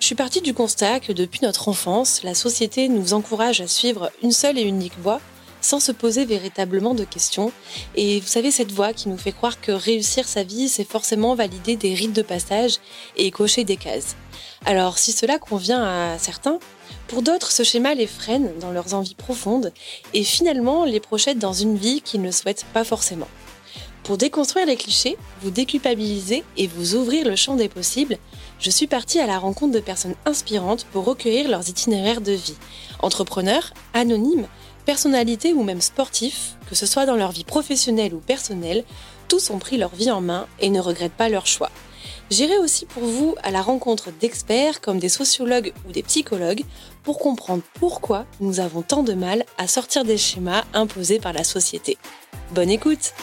Je suis partie du constat que depuis notre enfance, la société nous encourage à suivre une seule et unique voie sans se poser véritablement de questions. Et vous savez, cette voie qui nous fait croire que réussir sa vie, c'est forcément valider des rites de passage et cocher des cases. Alors, si cela convient à certains, pour d'autres, ce schéma les freine dans leurs envies profondes et finalement les projette dans une vie qu'ils ne souhaitent pas forcément. Pour déconstruire les clichés, vous déculpabiliser et vous ouvrir le champ des possibles, je suis partie à la rencontre de personnes inspirantes pour recueillir leurs itinéraires de vie. Entrepreneurs, anonymes, personnalités ou même sportifs, que ce soit dans leur vie professionnelle ou personnelle, tous ont pris leur vie en main et ne regrettent pas leur choix. J'irai aussi pour vous à la rencontre d'experts comme des sociologues ou des psychologues pour comprendre pourquoi nous avons tant de mal à sortir des schémas imposés par la société. Bonne écoute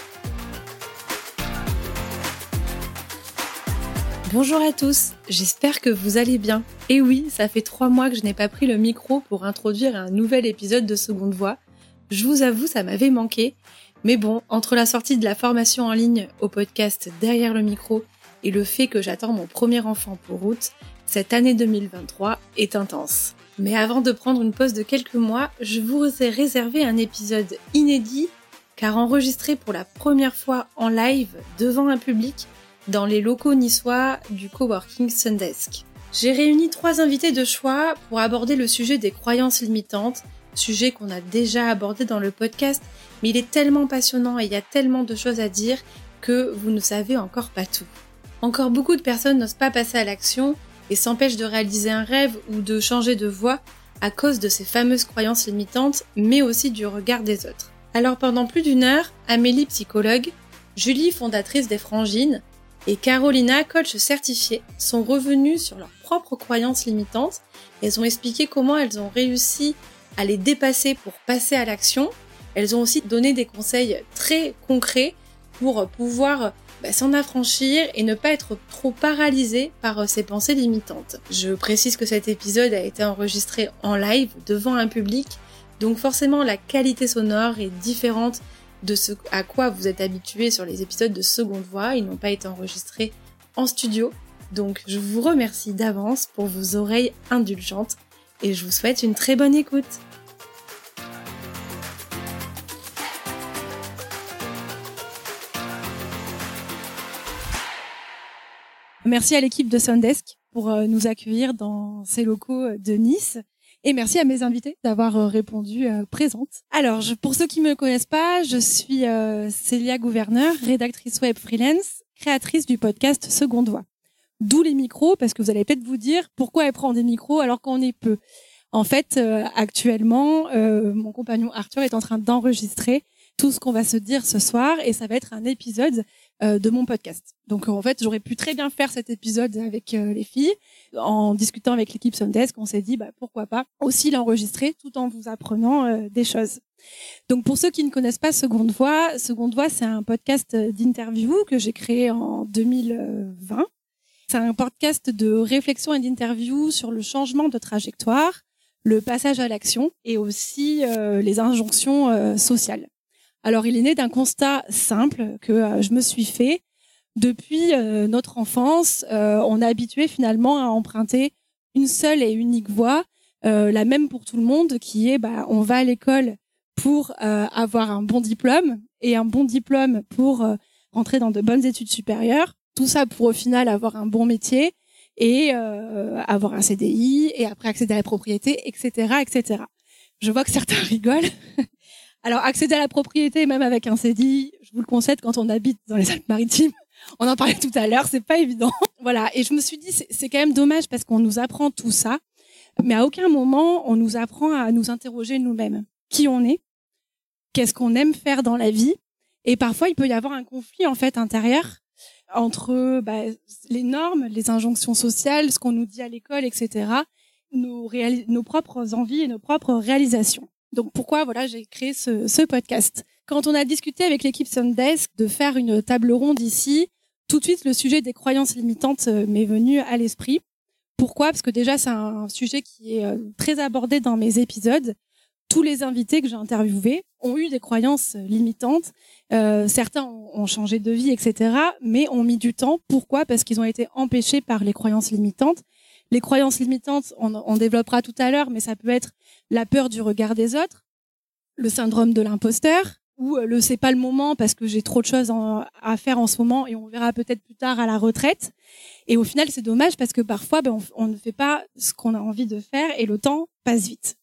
Bonjour à tous, j'espère que vous allez bien. Et oui, ça fait trois mois que je n'ai pas pris le micro pour introduire un nouvel épisode de Seconde Voix. Je vous avoue, ça m'avait manqué. Mais bon, entre la sortie de la formation en ligne au podcast Derrière le micro et le fait que j'attends mon premier enfant pour août, cette année 2023 est intense. Mais avant de prendre une pause de quelques mois, je vous ai réservé un épisode inédit car enregistré pour la première fois en live devant un public dans les locaux niçois du coworking Sundesk. J'ai réuni trois invités de choix pour aborder le sujet des croyances limitantes, sujet qu'on a déjà abordé dans le podcast, mais il est tellement passionnant et il y a tellement de choses à dire que vous ne savez encore pas tout. Encore beaucoup de personnes n'osent pas passer à l'action et s'empêchent de réaliser un rêve ou de changer de voie à cause de ces fameuses croyances limitantes, mais aussi du regard des autres. Alors pendant plus d'une heure, Amélie, psychologue, Julie, fondatrice des Frangines, et Carolina, coach certifiée, sont revenues sur leurs propres croyances limitantes. Elles ont expliqué comment elles ont réussi à les dépasser pour passer à l'action. Elles ont aussi donné des conseils très concrets pour pouvoir bah, s'en affranchir et ne pas être trop paralysé par euh, ces pensées limitantes. Je précise que cet épisode a été enregistré en live devant un public, donc forcément la qualité sonore est différente de ce à quoi vous êtes habitué sur les épisodes de seconde voix. Ils n'ont pas été enregistrés en studio. Donc je vous remercie d'avance pour vos oreilles indulgentes et je vous souhaite une très bonne écoute. Merci à l'équipe de Sundesk pour euh, nous accueillir dans ces locaux de Nice. Et merci à mes invités d'avoir euh, répondu euh, présente. Alors, pour ceux qui me connaissent pas, je suis euh, Célia Gouverneur, rédactrice web freelance, créatrice du podcast Seconde Voix. D'où les micros, parce que vous allez peut-être vous dire pourquoi elle prend des micros alors qu'on est peu? En fait, actuellement, mon compagnon Arthur est en train d'enregistrer tout ce qu'on va se dire ce soir et ça va être un épisode euh, de mon podcast. Donc en fait, j'aurais pu très bien faire cet épisode avec euh, les filles. En discutant avec l'équipe Sundesk, on s'est dit bah, pourquoi pas aussi l'enregistrer tout en vous apprenant euh, des choses. Donc pour ceux qui ne connaissent pas Seconde Voix, Seconde Voix, c'est un podcast d'interview que j'ai créé en 2020. C'est un podcast de réflexion et d'interview sur le changement de trajectoire, le passage à l'action et aussi les injonctions sociales. Alors, il est né d'un constat simple que euh, je me suis fait. Depuis euh, notre enfance, euh, on est habitué finalement à emprunter une seule et unique voie, la même pour tout le monde, qui est bah, on va à l'école pour avoir un bon diplôme et un bon diplôme pour rentrer dans de bonnes études supérieures. Tout ça pour au final avoir un bon métier et avoir un CDI et après accéder à la propriété, etc., etc. Je vois que certains rigolent. Alors, accéder à la propriété, même avec un CDI, je vous le concède, quand on habite dans les Alpes-Maritimes, on en parlait tout à l'heure, c'est pas évident. voilà. Et je me suis dit, c'est quand même dommage parce qu'on nous apprend tout ça, mais à aucun moment on nous apprend à nous interroger nous-mêmes. Qui on est? Qu'est-ce qu'on aime faire dans la vie? Et parfois, il peut y avoir un conflit, en fait, intérieur entre bah, les normes, les injonctions sociales, ce qu'on nous dit à l'école, etc., nos, nos propres envies et nos propres réalisations. Donc pourquoi voilà j'ai créé ce, podcast? Quand on a discuté avec l'équipe Sundesk de faire une table ronde ici, tout de suite le sujet des croyances limitantes euh, m'est venu à l'esprit. Pourquoi? Parce que déjà c'est un sujet qui est euh, très abordé dans mes épisodes. Tous les invités que j'ai interviewés ont eu des croyances limitantes. Euh, certains ont changé de vie, etc. Mais ont mis du temps. Pourquoi? Parce qu'ils ont été empêchés par les croyances limitantes. Les croyances limitantes, on, on développera tout à l'heure, mais ça peut être la peur du regard des autres, le syndrome de l'imposteur, ou euh, le c'est pas le moment parce que j'ai trop de choses à faire en ce moment et on verra peut-être plus tard à la retraite. Et au final, c'est dommage parce que parfois, ben, on, ne fait pas ce qu'on a envie de faire et le temps passe vite.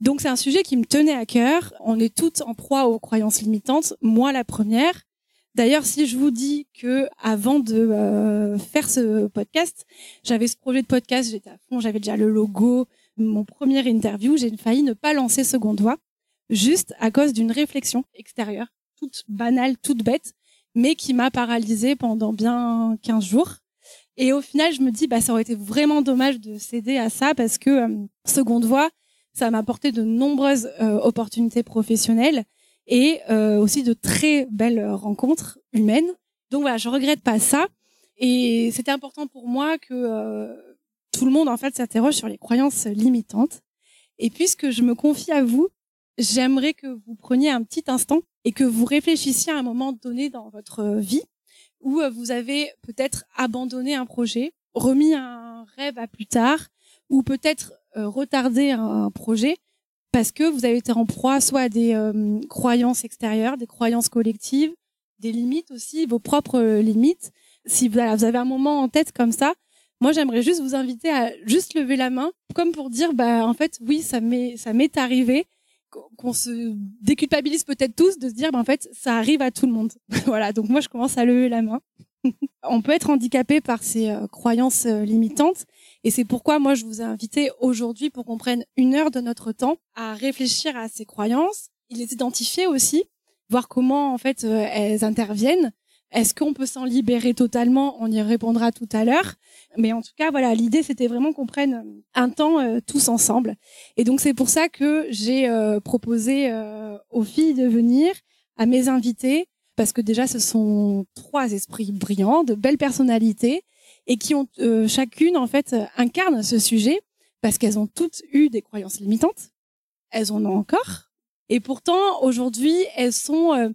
Donc c'est un sujet qui me tenait à cœur. On est toutes en proie aux croyances limitantes, moi la première. D'ailleurs, si je vous dis que avant de euh, faire ce podcast, j'avais ce projet de podcast, j'étais à fond, j'avais déjà le logo, mon premier interview, j'ai failli ne pas lancer Second Doigt, juste à cause d'une réflexion extérieure, toute banale, toute bête, mais qui m'a paralysée pendant bien 15 jours. Et au final, je me dis, bah, ça aurait été vraiment dommage de céder à ça parce que euh, Seconde Voix, ça m'a apporté de nombreuses euh, opportunités professionnelles et euh, aussi de très belles rencontres humaines. Donc voilà, je regrette pas ça. Et c'était important pour moi que tout le monde en fait s'interroge sur les croyances limitantes. Et puisque je me confie à vous, j'aimerais que vous preniez un petit instant et que vous réfléchissiez à un moment donné dans votre vie où vous avez peut-être abandonné un projet, remis un rêve à plus tard, ou peut-être euh, retardé un, projet parce que vous avez été en proie soit à des euh, croyances extérieures, des croyances collectives, des limites aussi, vos propres euh, limites. Si vous avez un moment en tête comme ça, moi j'aimerais juste vous inviter à juste lever la main, comme pour dire bah en fait oui ça m'est ça m'est arrivé, qu'on se déculpabilise peut-être tous de se dire bah en fait ça arrive à tout le monde. voilà donc moi je commence à lever la main. On peut être handicapé par ces croyances limitantes et c'est pourquoi moi je vous ai invité aujourd'hui pour qu'on prenne une heure de notre temps à réfléchir à ces croyances, les identifier aussi, voir comment en fait euh, elles interviennent. Est-ce qu'on peut s'en libérer totalement? On y répondra tout à l'heure. Mais en tout cas, voilà, l'idée c'était vraiment qu'on prenne un temps euh, tous ensemble. Et donc c'est pour ça que j'ai euh, proposé aux filles de venir, à mes invités, parce que déjà ce sont trois esprits brillants, de belles personnalités, et qui ont euh, chacune en fait euh, incarne ce sujet parce qu'elles ont toutes eu des croyances limitantes, elles en ont encore, et pourtant aujourd'hui elles sont, euh,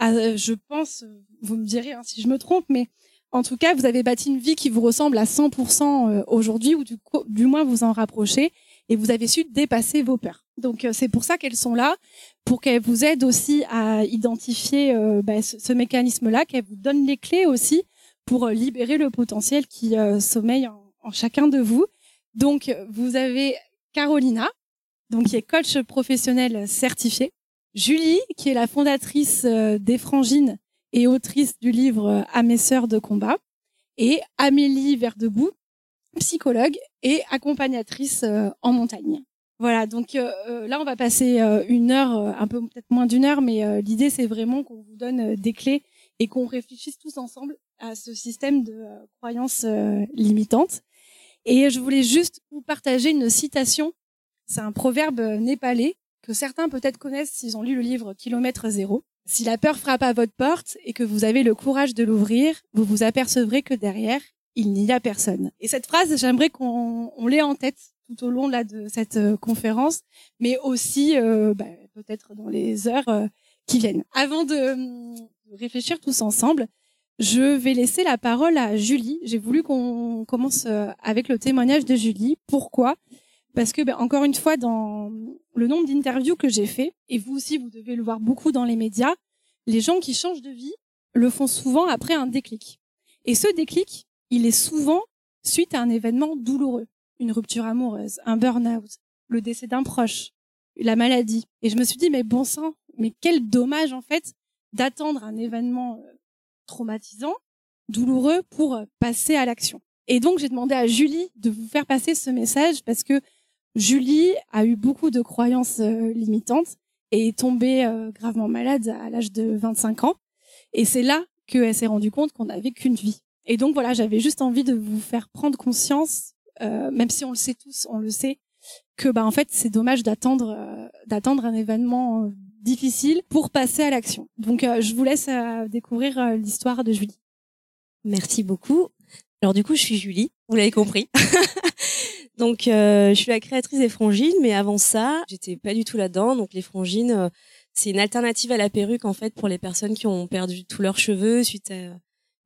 je pense, vous me direz hein, si je me trompe, mais en tout cas vous avez bâti une vie qui vous ressemble à 100% aujourd'hui ou du, moins vous en rapprochez et vous avez su dépasser vos peurs. Donc c'est pour ça qu'elles sont là, pour qu'elles vous aident aussi à identifier bah, ce, mécanisme-là, qu'elles vous donnent les clés aussi pour euh, libérer le potentiel qui euh, sommeille en, chacun de vous. Donc, vous avez Carolina, donc qui est coach professionnel certifié. Julie, qui est la fondatrice euh, des Frangines et autrice du livre À mes sœurs de combat. Et Amélie Verdebout, psychologue et accompagnatrice en montagne. Voilà, donc là on va passer une heure, un peu peut-être moins d'une heure, mais l'idée c'est vraiment qu'on vous donne des clés et qu'on réfléchisse tous ensemble à ce système de euh, croyances euh, limitantes. Et je voulais juste vous partager une citation. C'est un proverbe népalais que certains peut-être connaissent s'ils ont lu le livre Kilomètre zéro. Si la peur frappe à votre porte et que vous avez le courage de l'ouvrir, vous vous apercevrez que derrière, il n'y a personne. Et cette phrase, j'aimerais qu'on l'ait en tête tout au long là, de cette euh, conférence, mais aussi bah, peut-être dans les heures qui viennent. Avant de, réfléchir tous ensemble, je vais laisser la parole à Julie. J'ai voulu qu'on commence euh, avec le témoignage de Julie. Pourquoi Parce que, ben, encore une fois, dans le nombre d'interviews que j'ai fait, et vous aussi, vous devez le voir beaucoup dans les médias, les gens qui changent de vie le font souvent après un déclic. Et ce déclic, il est souvent suite à un événement douloureux, une rupture amoureuse, un burn-out, le décès d'un proche, la maladie. Et je me suis dit, mais bon sang, mais quel dommage en fait d'attendre un événement euh, traumatisant, douloureux pour euh, passer à l'action. Et donc j'ai demandé à Julie de vous faire passer ce message parce que Julie a eu beaucoup de croyances euh, limitantes et est tombée gravement malade à l'âge de 25 ans. Et c'est là qu'elle s'est rendue compte qu'on n'avait qu'une vie. Et donc voilà, j'avais juste envie de vous faire prendre conscience, même si on le sait tous, on le sait, que bah en fait c'est dommage d'attendre euh, d'attendre un événement euh, difficile pour passer à l'action. Donc je vous laisse découvrir l'histoire de Julie. Merci beaucoup. Alors du coup, je suis Julie, vous l'avez compris. donc je suis la créatrice des frangines, mais avant ça, j'étais pas du tout là-dedans. Donc les frangines, c'est une alternative à la perruque en fait pour les personnes qui ont perdu tous leurs cheveux suite à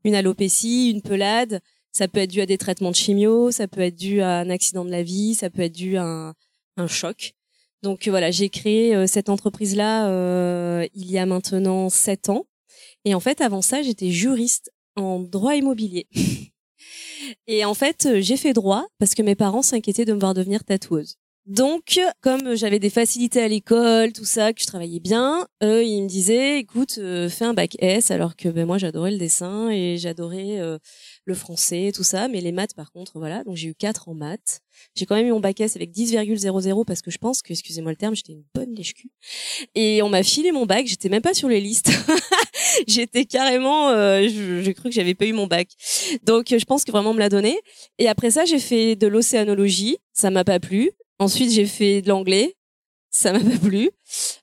une alopécie, une pelade. Ça peut être dû à des traitements de chimio, ça peut être dû à un accident de la vie, ça peut être dû à un, un choc. Donc voilà, j'ai créé euh, cette entreprise-là euh, il y a maintenant sept ans. Et en fait, avant ça, j'étais juriste en droit immobilier. Et en fait, j'ai fait droit parce que mes parents s'inquiétaient de me voir devenir tatoueuse. Donc, comme j'avais des facilités à l'école, tout ça, que je travaillais bien, eux, ils me disaient, écoute, euh, fais un bac S, alors que ben, moi, j'adorais le dessin et j'adorais euh, le français, tout ça, mais les maths, par contre, voilà. Donc, j'ai eu 4 en maths. J'ai quand même eu mon bac S avec 10,00 parce que je pense que, excusez-moi le terme, j'étais une bonne lèche-cul. Et on m'a filé mon bac, j'étais même pas sur les listes. j'étais carrément, euh, j'ai cru que j'avais pas eu mon bac. Donc, je pense que vraiment on me l'a donné. Et après ça, j'ai fait de l'océanologie. Ça m'a pas plu. Ensuite, j'ai fait de l'anglais. Ça m'a pas plu.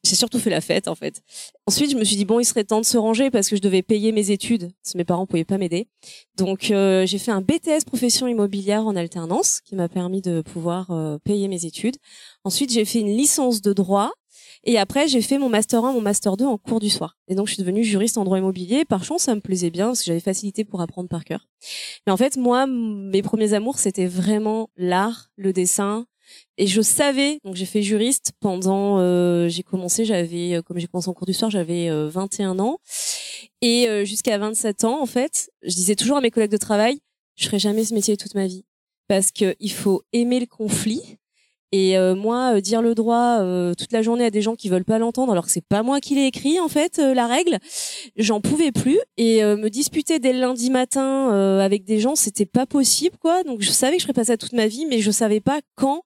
J'ai surtout fait la fête, en fait. Ensuite, je me suis dit, bon, il serait temps de se ranger parce que je devais payer mes études. Parce que mes parents pouvaient pas m'aider. Donc, euh, j'ai fait un BTS profession immobilière en alternance qui m'a permis de pouvoir euh, payer mes études. Ensuite, j'ai fait une licence de droit. Et après, j'ai fait mon master 1, mon master 2 en cours du soir. Et donc, je suis devenue juriste en droit immobilier. Par chance, ça me plaisait bien parce que j'avais facilité pour apprendre par cœur. Mais en fait, moi, mes premiers amours, c'était vraiment l'art, le dessin, et je savais, donc j'ai fait juriste pendant, euh, j'ai commencé, j'avais, euh, comme j'ai commencé en cours du soir, j'avais 21 euh, ans. Et jusqu'à 27 ans, en fait, je disais toujours à mes collègues de travail, je ferai jamais ce métier toute ma vie. Parce que il faut aimer le conflit. Et moi, dire le droit toute la journée à des gens qui veulent pas l'entendre, alors que c'est pas moi qui l'ai écrit en fait la règle, j'en pouvais plus. Et me disputer dès le lundi matin avec des gens, c'était pas possible quoi. Donc je savais que je ferais pas ça toute ma vie, mais je savais pas quand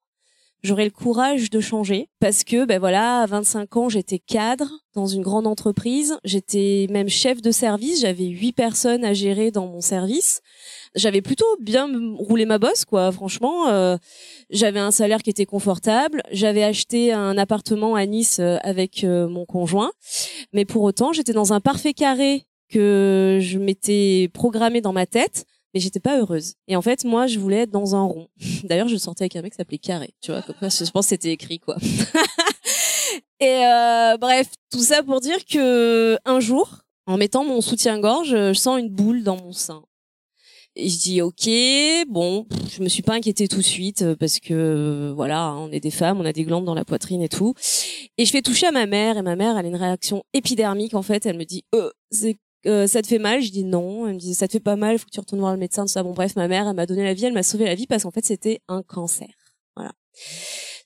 j'aurais le courage de changer parce que ben voilà à 25 ans j'étais cadre dans une grande entreprise j'étais même chef de service j'avais huit personnes à gérer dans mon service j'avais plutôt bien roulé ma bosse quoi franchement euh, j'avais un salaire qui était confortable j'avais acheté un appartement à Nice euh, avec euh, mon conjoint mais pour autant j'étais dans un parfait carré que je m'étais programmé dans ma tête mais j'étais pas heureuse. Et en fait, moi, je voulais être dans un rond. D'ailleurs, je sortais avec un mec qui s'appelait Carré, tu vois, je pense que c'était écrit, quoi. et euh, bref, tout ça pour dire que un jour, en mettant mon soutien-gorge, je sens une boule dans mon sein. Et je dis ok, bon, je me suis pas inquiétée tout de suite euh, parce que voilà, on est des femmes, on a des glandes dans la poitrine et tout. Et je fais toucher à ma mère et ma mère, elle a une réaction épidermique en fait. Elle me dit, euh, c'est euh, ça te fait mal? Je dis non. Elle me dit ça te fait pas mal, faut que tu retournes voir le médecin. Tout ça. Bon bref, ma mère, elle m'a donné la vie, elle m'a sauvé la vie parce qu'en fait c'était un cancer. Voilà.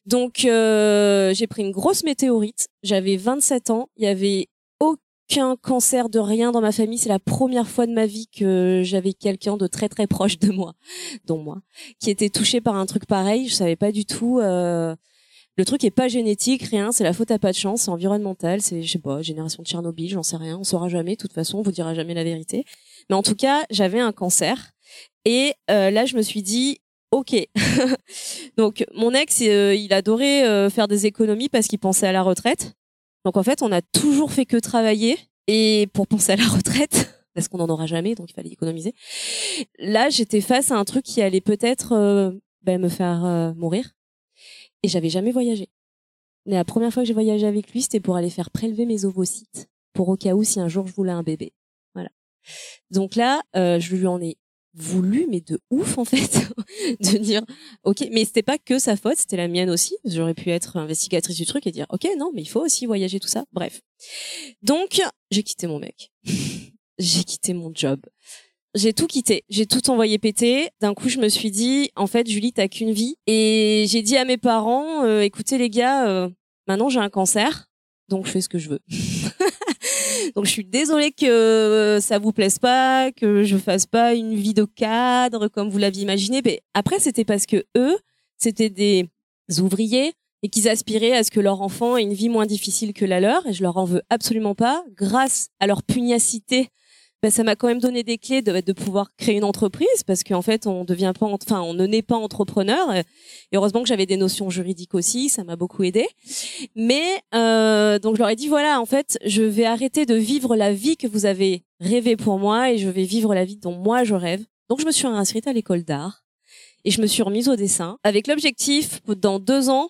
Donc euh, j'ai pris une grosse météorite. J'avais 27 ans. Il y avait aucun cancer de rien dans ma famille. C'est la première fois de ma vie que j'avais quelqu'un de très très proche de moi, dont moi, qui était touché par un truc pareil. Je savais pas du tout. Euh, le truc est pas génétique, rien, c'est la faute à pas de chance, c'est environnemental, c'est je sais pas, génération de Tchernobyl, j'en sais rien, on saura jamais, de toute façon, on vous dira jamais la vérité. Mais en tout cas, j'avais un cancer et euh, là je me suis dit OK. Donc mon ex euh, il adorait euh, faire des économies parce qu'il pensait à la retraite. Donc en fait, on a toujours fait que travailler et pour penser à la retraite parce qu'on n'en aura jamais, donc il fallait économiser. Là, j'étais face à un truc qui allait peut-être ben, me faire mourir et j'avais jamais voyagé. Mais la première fois que j'ai voyagé avec lui, c'était pour aller faire prélever mes ovocytes, pour au cas où si un jour je voulais un bébé. Voilà. Donc là, euh, je lui en ai voulu, mais de ouf en fait, de dire ok, mais c'était pas que sa faute, c'était la mienne aussi. J'aurais pu être investigatrice du truc et dire ok, non, mais il faut aussi voyager tout ça. Bref. Donc j'ai quitté mon mec, j'ai quitté mon job, j'ai tout quitté, j'ai tout envoyé péter. D'un coup, je me suis dit, en fait, Julie, t'as qu'une vie. Et j'ai dit à mes parents, euh, écoutez les gars, euh, maintenant j'ai un cancer, donc je fais ce que je veux. donc je suis désolée que euh, ça vous plaise pas, que je fasse pas une vie de cadre comme vous l'aviez imaginé. Mais après, c'était parce que eux, c'était des ouvriers et qu'ils aspiraient à ce que leur enfant ait une vie moins difficile que la leur. Et je leur en veux absolument pas. Grâce à leur pugnacité bah, ça m'a quand même donné des clés de, pouvoir créer une entreprise parce qu'en fait, on devient pas, enfin, on ne naît pas entrepreneur. Et heureusement que j'avais des notions juridiques aussi, ça m'a beaucoup aidé. Mais euh, donc je leur ai dit voilà, en fait, je vais arrêter de vivre la vie que vous avez rêvé pour moi et je vais vivre la vie dont moi je rêve. Donc je me suis inscrite à l'école d'art et je me suis remise au dessin avec l'objectif dans deux ans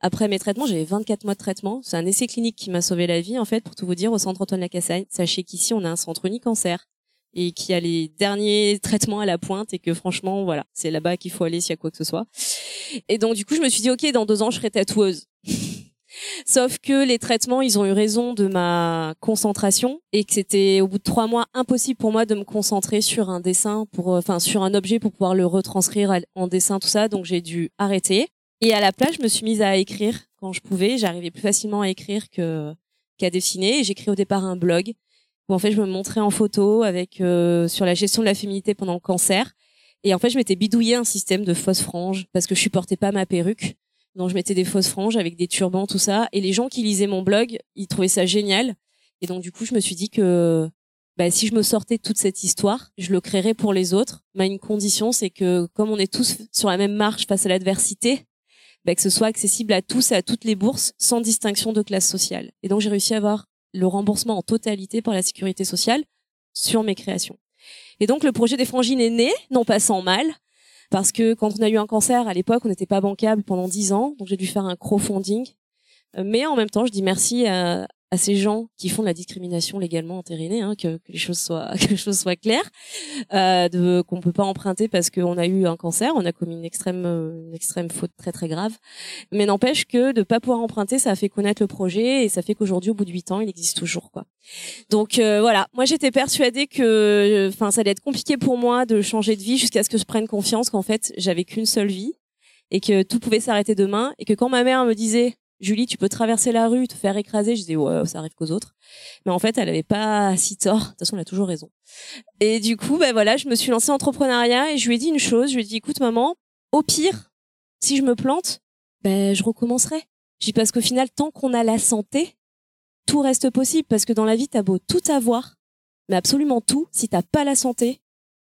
après mes traitements, j'avais 24 mois de traitement. C'est un essai clinique qui m'a sauvé la vie, en fait, pour tout vous dire, au centre Antoine Lacassagne. Sachez qu'ici, on a un centre cancer et qui a les derniers traitements à la pointe et que franchement, voilà, c'est là-bas qu'il faut aller s'il y a quoi que ce soit. Et donc, du coup, je me suis dit, OK, dans deux ans, je serai tatoueuse. Sauf que les traitements, ils ont eu raison de ma concentration et que c'était au bout de trois mois impossible pour moi de me concentrer sur un dessin pour, enfin, sur un objet pour pouvoir le retranscrire en dessin, tout ça. Donc j'ai dû arrêter. Et à la place, je me suis mise à écrire quand je pouvais. J'arrivais plus facilement à écrire que qu'à dessiner. Et j'écris au départ un blog où en fait je me montrais en photo avec euh, sur la gestion de la féminité pendant le cancer. Et en fait, je m'étais bidouillé un système de fausses franges parce que je supportais pas ma perruque. Donc je mettais des fausses franges avec des turbans, tout ça. Et les gens qui lisaient mon blog, ils trouvaient ça génial. Et donc du coup, je me suis dit que bah, si je me sortais toute cette histoire, je le créerais pour les autres. Mais une condition, c'est que comme on est tous sur la même marche face à l'adversité, bah, que ce soit accessible à tous et à toutes les bourses sans distinction de classe sociale. Et donc j'ai réussi à avoir le remboursement en totalité par la sécurité sociale sur mes créations. Et donc le projet des frangines est né, non pas sans mal, parce que quand on a eu un cancer à l'époque, on n'était pas bancable pendant dix ans, donc j'ai dû faire un crowdfunding. Euh, mais en même temps, je dis merci à, à ces gens qui font de la discrimination légalement entérinée, hein, que, que, les choses soient que les choses soient claires, euh, de qu'on peut pas emprunter parce qu'on a eu un cancer, on a commis une extrême une extrême faute très très grave, mais n'empêche que de pas pouvoir emprunter, ça a fait connaître le projet et ça fait qu'aujourd'hui, au bout de huit ans, il existe toujours quoi. Donc euh, voilà, moi j'étais persuadée que, enfin, ça allait être compliqué pour moi de changer de vie jusqu'à ce que je prenne confiance qu'en fait j'avais qu'une seule vie et que tout pouvait s'arrêter demain et que quand ma mère me disait Julie, tu peux traverser la rue, te faire écraser. Je disais, ouais, ça arrive qu'aux autres. Mais en fait, elle avait pas si tort. De toute façon, elle a toujours raison. Et du coup, ben voilà, je me suis lancée en entrepreneuriat et je lui ai dit une chose. Je lui ai dit, écoute, maman, au pire, si je me plante, ben, je recommencerai. Je dis, parce qu'au final, tant qu'on a la santé, tout reste possible. Parce que dans la vie, t'as beau tout avoir, mais absolument tout. Si t'as pas la santé,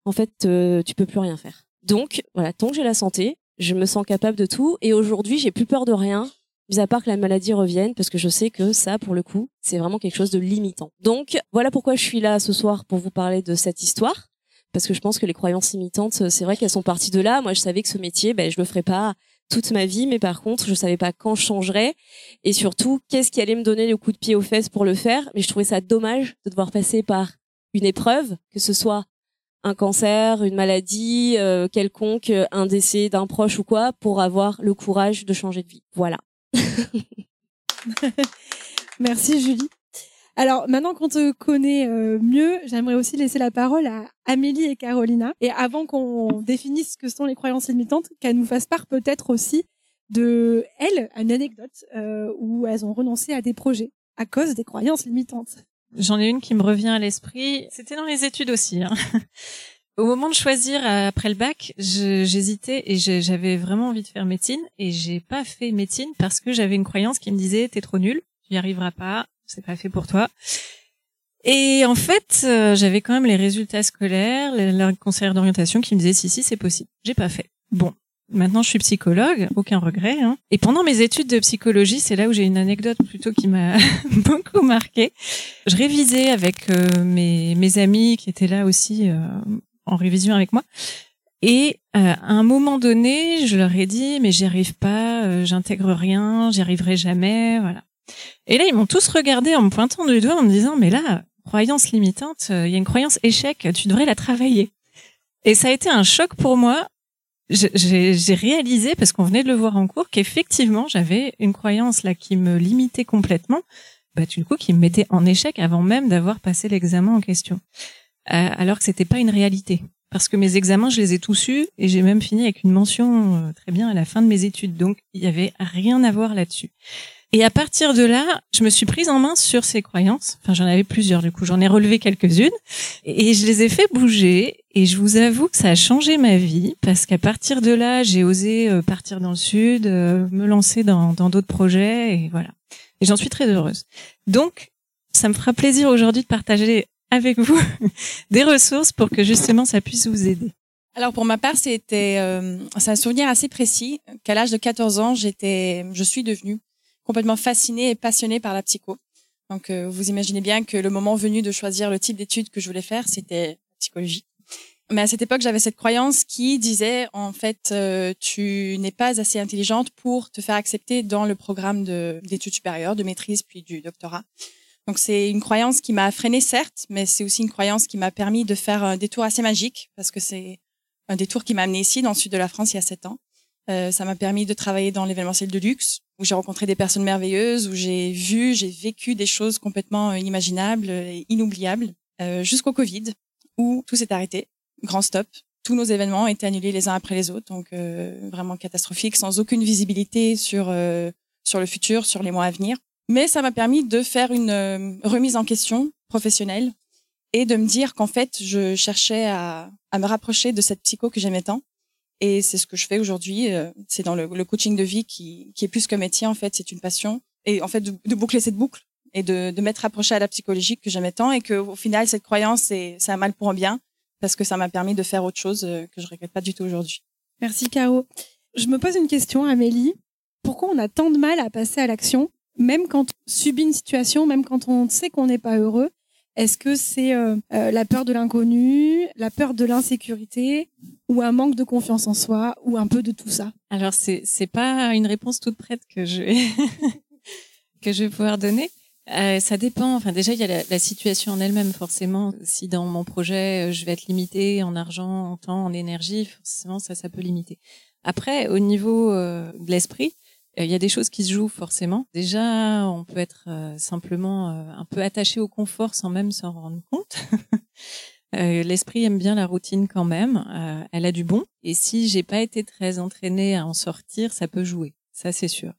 en fait, euh, tu peux plus rien faire. Donc, voilà, tant que j'ai la santé, je me sens capable de tout. Et aujourd'hui, j'ai plus peur de rien mis à part que la maladie revienne, parce que je sais que ça, pour le coup, c'est vraiment quelque chose de limitant. Donc, voilà pourquoi je suis là ce soir pour vous parler de cette histoire, parce que je pense que les croyances limitantes, c'est vrai qu'elles sont parties de là. Moi, je savais que ce métier, ben, je le ferais pas toute ma vie, mais par contre, je savais pas quand je changerais, et surtout, qu'est-ce qui allait me donner le coup de pied aux fesses pour le faire? Mais je trouvais ça dommage de devoir passer par une épreuve, que ce soit un cancer, une maladie euh, quelconque, un décès d'un proche ou quoi, pour avoir le courage de changer de vie. Voilà. Merci Julie. Alors maintenant qu'on te connaît euh, mieux, j'aimerais aussi laisser la parole à Amélie et Carolina. Et avant qu'on définisse ce que sont les croyances limitantes, qu'elles nous fassent part peut-être aussi de elles, une anecdote euh, où elles ont renoncé à des projets à cause des croyances limitantes. J'en ai une qui me revient à l'esprit. C'était dans les études aussi. Hein. Au moment de choisir euh, après le bac, j'hésitais et j'avais vraiment envie de faire médecine et j'ai pas fait médecine parce que j'avais une croyance qui me disait t'es trop nul, tu n'y arriveras pas, c'est pas fait pour toi. Et en fait, euh, j'avais quand même les résultats scolaires, la conseillère d'orientation qui me disait si si c'est possible. J'ai pas fait. Bon, Maintenant, je suis psychologue, aucun regret. Hein. Et pendant mes études de psychologie, c'est là où j'ai une anecdote plutôt qui m'a beaucoup marqué. Je révisais avec euh, mes amis qui étaient là aussi en révision avec moi. Et euh, à un moment donné, je leur ai dit mais j'y arrive pas, euh, j'intègre rien, j'y arriverai jamais, voilà. Et là, ils m'ont tous regardé en me pointant du doigt en me disant mais là, croyance limitante, euh, il y a une croyance échec, tu devrais la travailler. Et ça a été un choc pour moi. J'ai réalisé parce qu'on venait de le voir en cours qu'effectivement j'avais une croyance là qui me limitait complètement, bah du coup qui me mettait en échec avant même d'avoir passé l'examen en question. Euh, alors que c'était pas une réalité. Parce que mes examens, je les ai tous eus et j'ai même fini avec une mention euh, très bien à la fin de mes études. Donc, il y avait rien à voir là-dessus. Et à partir de là, je me suis prise en main sur ces croyances. Enfin, j'en avais plusieurs, du coup, j'en ai relevé quelques-unes et je les ai fait bouger. Et je vous avoue que ça a changé ma vie parce qu'à partir de là, j'ai osé euh, partir dans le sud, me lancer dans d'autres projets et voilà. Et j'en suis très heureuse. Donc, ça me fera plaisir aujourd'hui de partager avec vous des ressources pour que justement ça puisse vous aider. Alors pour ma part, c'était euh, c'est un souvenir assez précis qu'à l'âge de 14 ans, j'étais je suis devenue complètement fascinée et passionnée par la psycho. Donc euh, vous imaginez bien que le moment venu de choisir le type d'études que je voulais faire, c'était psychologie. Mais à cette époque, j'avais cette croyance qui disait en fait euh, tu n'es pas assez intelligente pour te faire accepter dans le programme d'études supérieures, de maîtrise puis du doctorat. Donc c'est une croyance qui m'a freinée certes, mais c'est aussi une croyance qui m'a permis de faire un détour assez magique parce que c'est un détour qui m'a amené ici, dans le sud de la France, il y a sept ans. Euh, ça m'a permis de travailler dans l'événementiel de luxe, où j'ai rencontré des personnes merveilleuses, où j'ai vu, j'ai vécu des choses complètement euh, inimaginables et inoubliables, euh, jusqu'au Covid, où tout s'est arrêté, grand stop. Tous nos événements été annulés les uns après les autres, donc euh, vraiment catastrophique, sans aucune visibilité sur euh, sur le futur, sur les mois à venir. Mais ça m'a permis de faire une euh, remise en question professionnelle et de me dire qu'en fait, je cherchais à, à me rapprocher de cette psycho que j'aimais tant. Et c'est ce que je fais aujourd'hui. euh, C'est dans le, coaching de vie qui, qui est plus qu'un métier, en fait, c'est une passion. Et en fait, de, boucler cette boucle et de, de m'être rapproché à la psychologie que j'aimais tant et que au final, cette croyance, c'est un mal pour un bien parce que ça m'a permis de faire autre chose euh, que je regrette pas du tout aujourd'hui. Merci Caro. Je me pose une question, Amélie. Pourquoi on a tant de mal à passer à l'action, même quand on subit une situation, même quand on sait qu'on n'est pas heureux Est-ce que c'est euh, euh, la peur de l'inconnu, la peur de l'insécurité, ou un manque de confiance en soi, ou un peu de tout ça? Alors c'est c'est pas une réponse toute prête que je que je vais pouvoir donner. Euh, ça dépend. Enfin, déjà, il y a la, la situation en elle-même, forcément. Si dans mon projet, euh, je vais être limitée en argent, en temps, en énergie, forcément, ça, ça peut limiter. Après, au niveau euh, de l'esprit, il y a des choses qui se jouent forcément. Déjà, on peut être euh, simplement euh, un peu attaché au confort sans même s'en rendre compte. Euh, L'esprit aime bien la routine quand même. Euh, elle a du bon. Et si j'ai pas été très entraînée à en sortir, ça peut jouer. Ça, c'est sûr.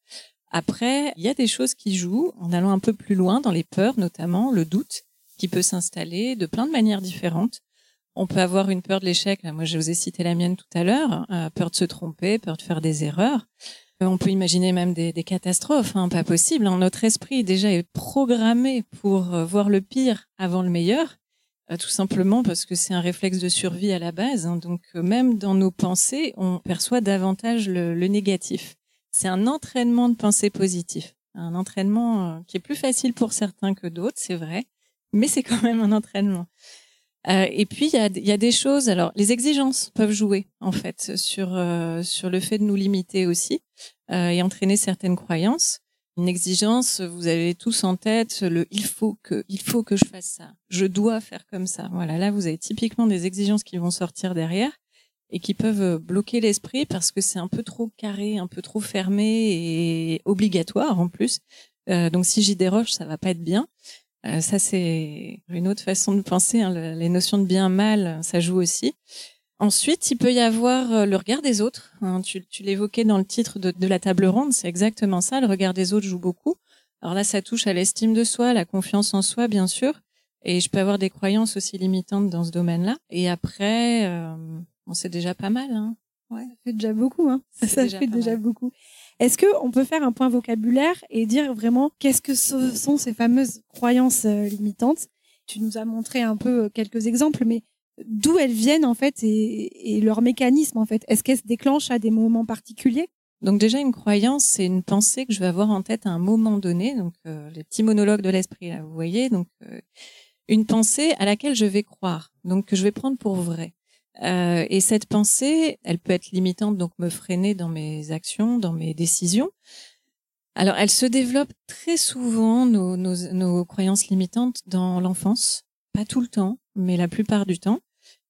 Après, il y a des choses qui jouent en allant un peu plus loin dans les peurs, notamment le doute qui peut s'installer de plein de manières différentes. On peut avoir une peur de l'échec. Moi, je vous ai cité la mienne tout à l'heure. euh, peur de se tromper, peur de faire des erreurs. Euh, On peut imaginer même des, catastrophes, hein, pas possible. hein. Notre esprit déjà est programmé pour euh, voir le pire avant le meilleur, euh, tout simplement parce que c'est un réflexe de survie à la base. hein. Donc même dans nos pensées, on perçoit davantage le, le négatif. C'est un entraînement de pensée positive, un entraînement qui est plus facile pour certains que d'autres, c'est vrai, mais c'est quand même un entraînement. Euh, et puis il y a, des choses. Alors les exigences peuvent jouer en fait sur euh, sur le fait de nous limiter aussi euh, et entraîner certaines croyances. Une exigence, vous avez tous en tête le il faut que il faut que je fasse ça, je dois faire comme ça. Voilà, là vous avez typiquement des exigences qui vont sortir derrière et qui peuvent euh, bloquer l'esprit parce que c'est un peu trop carré, un peu trop fermé et obligatoire en plus. Euh, donc si j'y déroge, ça va pas être bien. Euh, ça c'est une autre façon de penser. hein. Le- les notions de bien mal, ça joue aussi. Ensuite, il peut y avoir euh, le regard des autres. hein. Tu, tu l'évoquais dans le titre de, de la table ronde, c'est exactement ça. Le regard des autres joue beaucoup. Alors là, ça touche à l'estime de soi, la confiance en soi, bien sûr. Et je peux avoir des croyances aussi limitantes dans ce domaine-là. Et après, euh, bon, c'est déjà pas mal. Hein. Ça fait déjà beaucoup, hein. Ça déjà fait déjà mal. beaucoup. Est-ce que on peut faire un point vocabulaire et dire vraiment qu'est-ce que ce sont ces fameuses croyances euh, limitantes? Tu nous as montré un peu euh, quelques exemples, mais d'où elles viennent en fait et, et leur mécanisme en fait? Est-ce qu'elles se déclenchent à des moments particuliers? Donc déjà, une croyance, c'est une pensée que je vais avoir en tête à un moment donné. Donc euh, les petits monologues de l'esprit, là, vous voyez. Donc euh, une pensée à laquelle je vais croire, donc que je vais prendre pour vrai. Euh, et cette pensée, elle peut être limitante, donc me freiner dans mes actions, dans mes décisions. Alors, elle se développe très souvent, nos, nos, nos croyances limitantes, dans l'enfance. Pas tout le temps, mais la plupart du temps.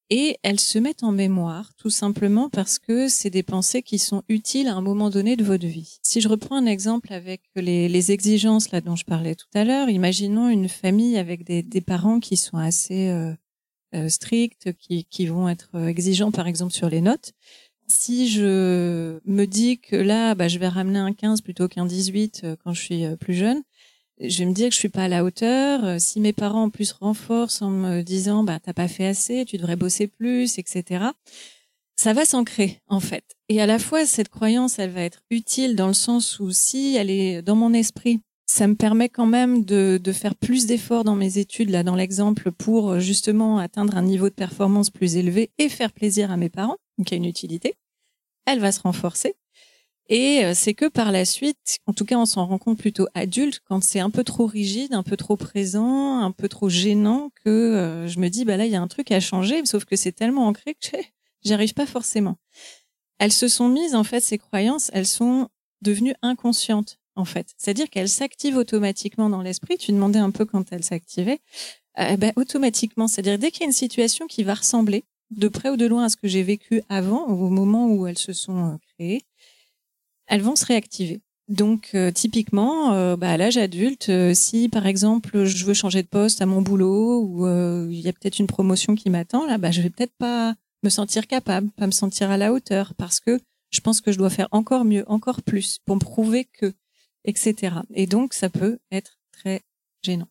Et elles se mettent en mémoire, tout simplement parce que c'est des pensées qui sont utiles à un moment donné de votre vie. Si je reprends un exemple avec les, les exigences là dont je parlais tout à l'heure, imaginons une famille avec des, des parents qui sont assez euh, stricts, qui, qui vont être euh, exigeants par exemple sur les notes. Si je me dis que là, bah, je vais ramener un 15 plutôt qu'un 18 euh, quand je suis euh, plus jeune, je vais me dire que je suis pas à la hauteur. Euh, Si mes parents en plus renforcent en me disant bah t'as pas fait assez, tu devrais bosser plus, etc. Ça va s'ancrer en fait. Et à la fois cette croyance, elle va être utile dans le sens où si elle est dans mon esprit, ça me permet quand même de, de faire plus d'efforts dans mes études, là, dans l'exemple, pour justement atteindre un niveau de performance plus élevé et faire plaisir à mes parents, donc a une utilité. Elle va se renforcer. Et euh, c'est que par la suite, en tout cas, on s'en rend compte plutôt adulte quand c'est un peu trop rigide, un peu trop présent, un peu trop gênant que euh, je me dis bah là il y a un truc à changer, sauf que c'est tellement ancré que j'y arrive pas forcément. Elles se sont mises en fait ces croyances, elles sont devenues inconscientes en fait, c'est-à-dire qu'elles s'activent automatiquement dans l'esprit. Tu demandais un peu quand elles s'activaient, euh, ben, automatiquement, c'est-à-dire dès qu'il y a une situation qui va ressembler de près ou de loin à ce que j'ai vécu avant, au moment où elles se sont euh, créées, elles vont se réactiver. Donc euh, typiquement, bah, à l'âge adulte, si par exemple je veux changer de poste à mon boulot ou il y a peut-être une promotion qui m'attend, là, bah, je vais peut-être pas me sentir capable, pas me sentir à la hauteur, parce que je pense que je dois faire encore mieux, encore plus, pour me prouver que, etc. Et donc ça peut être très gênant.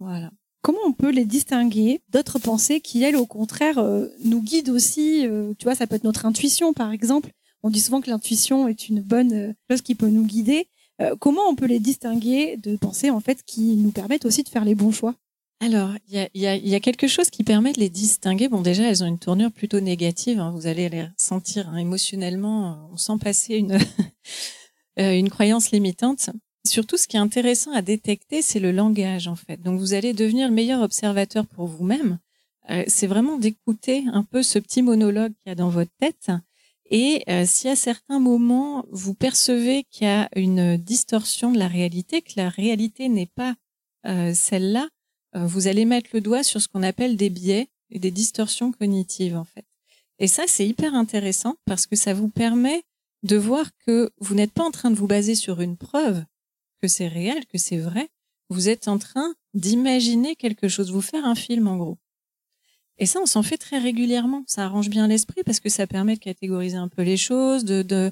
Voilà. Comment on peut les distinguer d'autres pensées qui, elles, au contraire, nous guident aussi Tu vois, ça peut être notre intuition, par exemple on dit souvent que l'intuition est une bonne euh, chose qui peut nous guider. Euh, comment on peut les distinguer de pensées en fait qui nous permettent aussi de faire les bons choix? Alors, il y a, quelque chose qui permet de les distinguer. Bon, déjà, elles ont une tournure plutôt négative. Hein. Vous allez les sentir hein, émotionnellement. On sent passer une, euh, une croyance limitante. Surtout, ce qui est intéressant à détecter, c'est le langage, en fait. Donc, vous allez devenir le meilleur observateur pour vous-même. c'est vraiment d'écouter un peu ce petit monologue qu'il y a dans votre tête et euh, si à certains moments vous percevez qu'il y a une distorsion de la réalité, que la réalité n'est pas euh, celle-là, euh, vous allez mettre le doigt sur ce qu'on appelle des biais et des distorsions cognitives en fait. Et ça c'est hyper intéressant parce que ça vous permet de voir que vous n'êtes pas en train de vous baser sur une preuve que c'est réel, que c'est vrai. Vous êtes en train d'imaginer quelque chose, vous faire un film en gros. Et ça, on s'en fait très régulièrement. Ça arrange bien l'esprit parce que ça permet de catégoriser un peu les choses, de, de,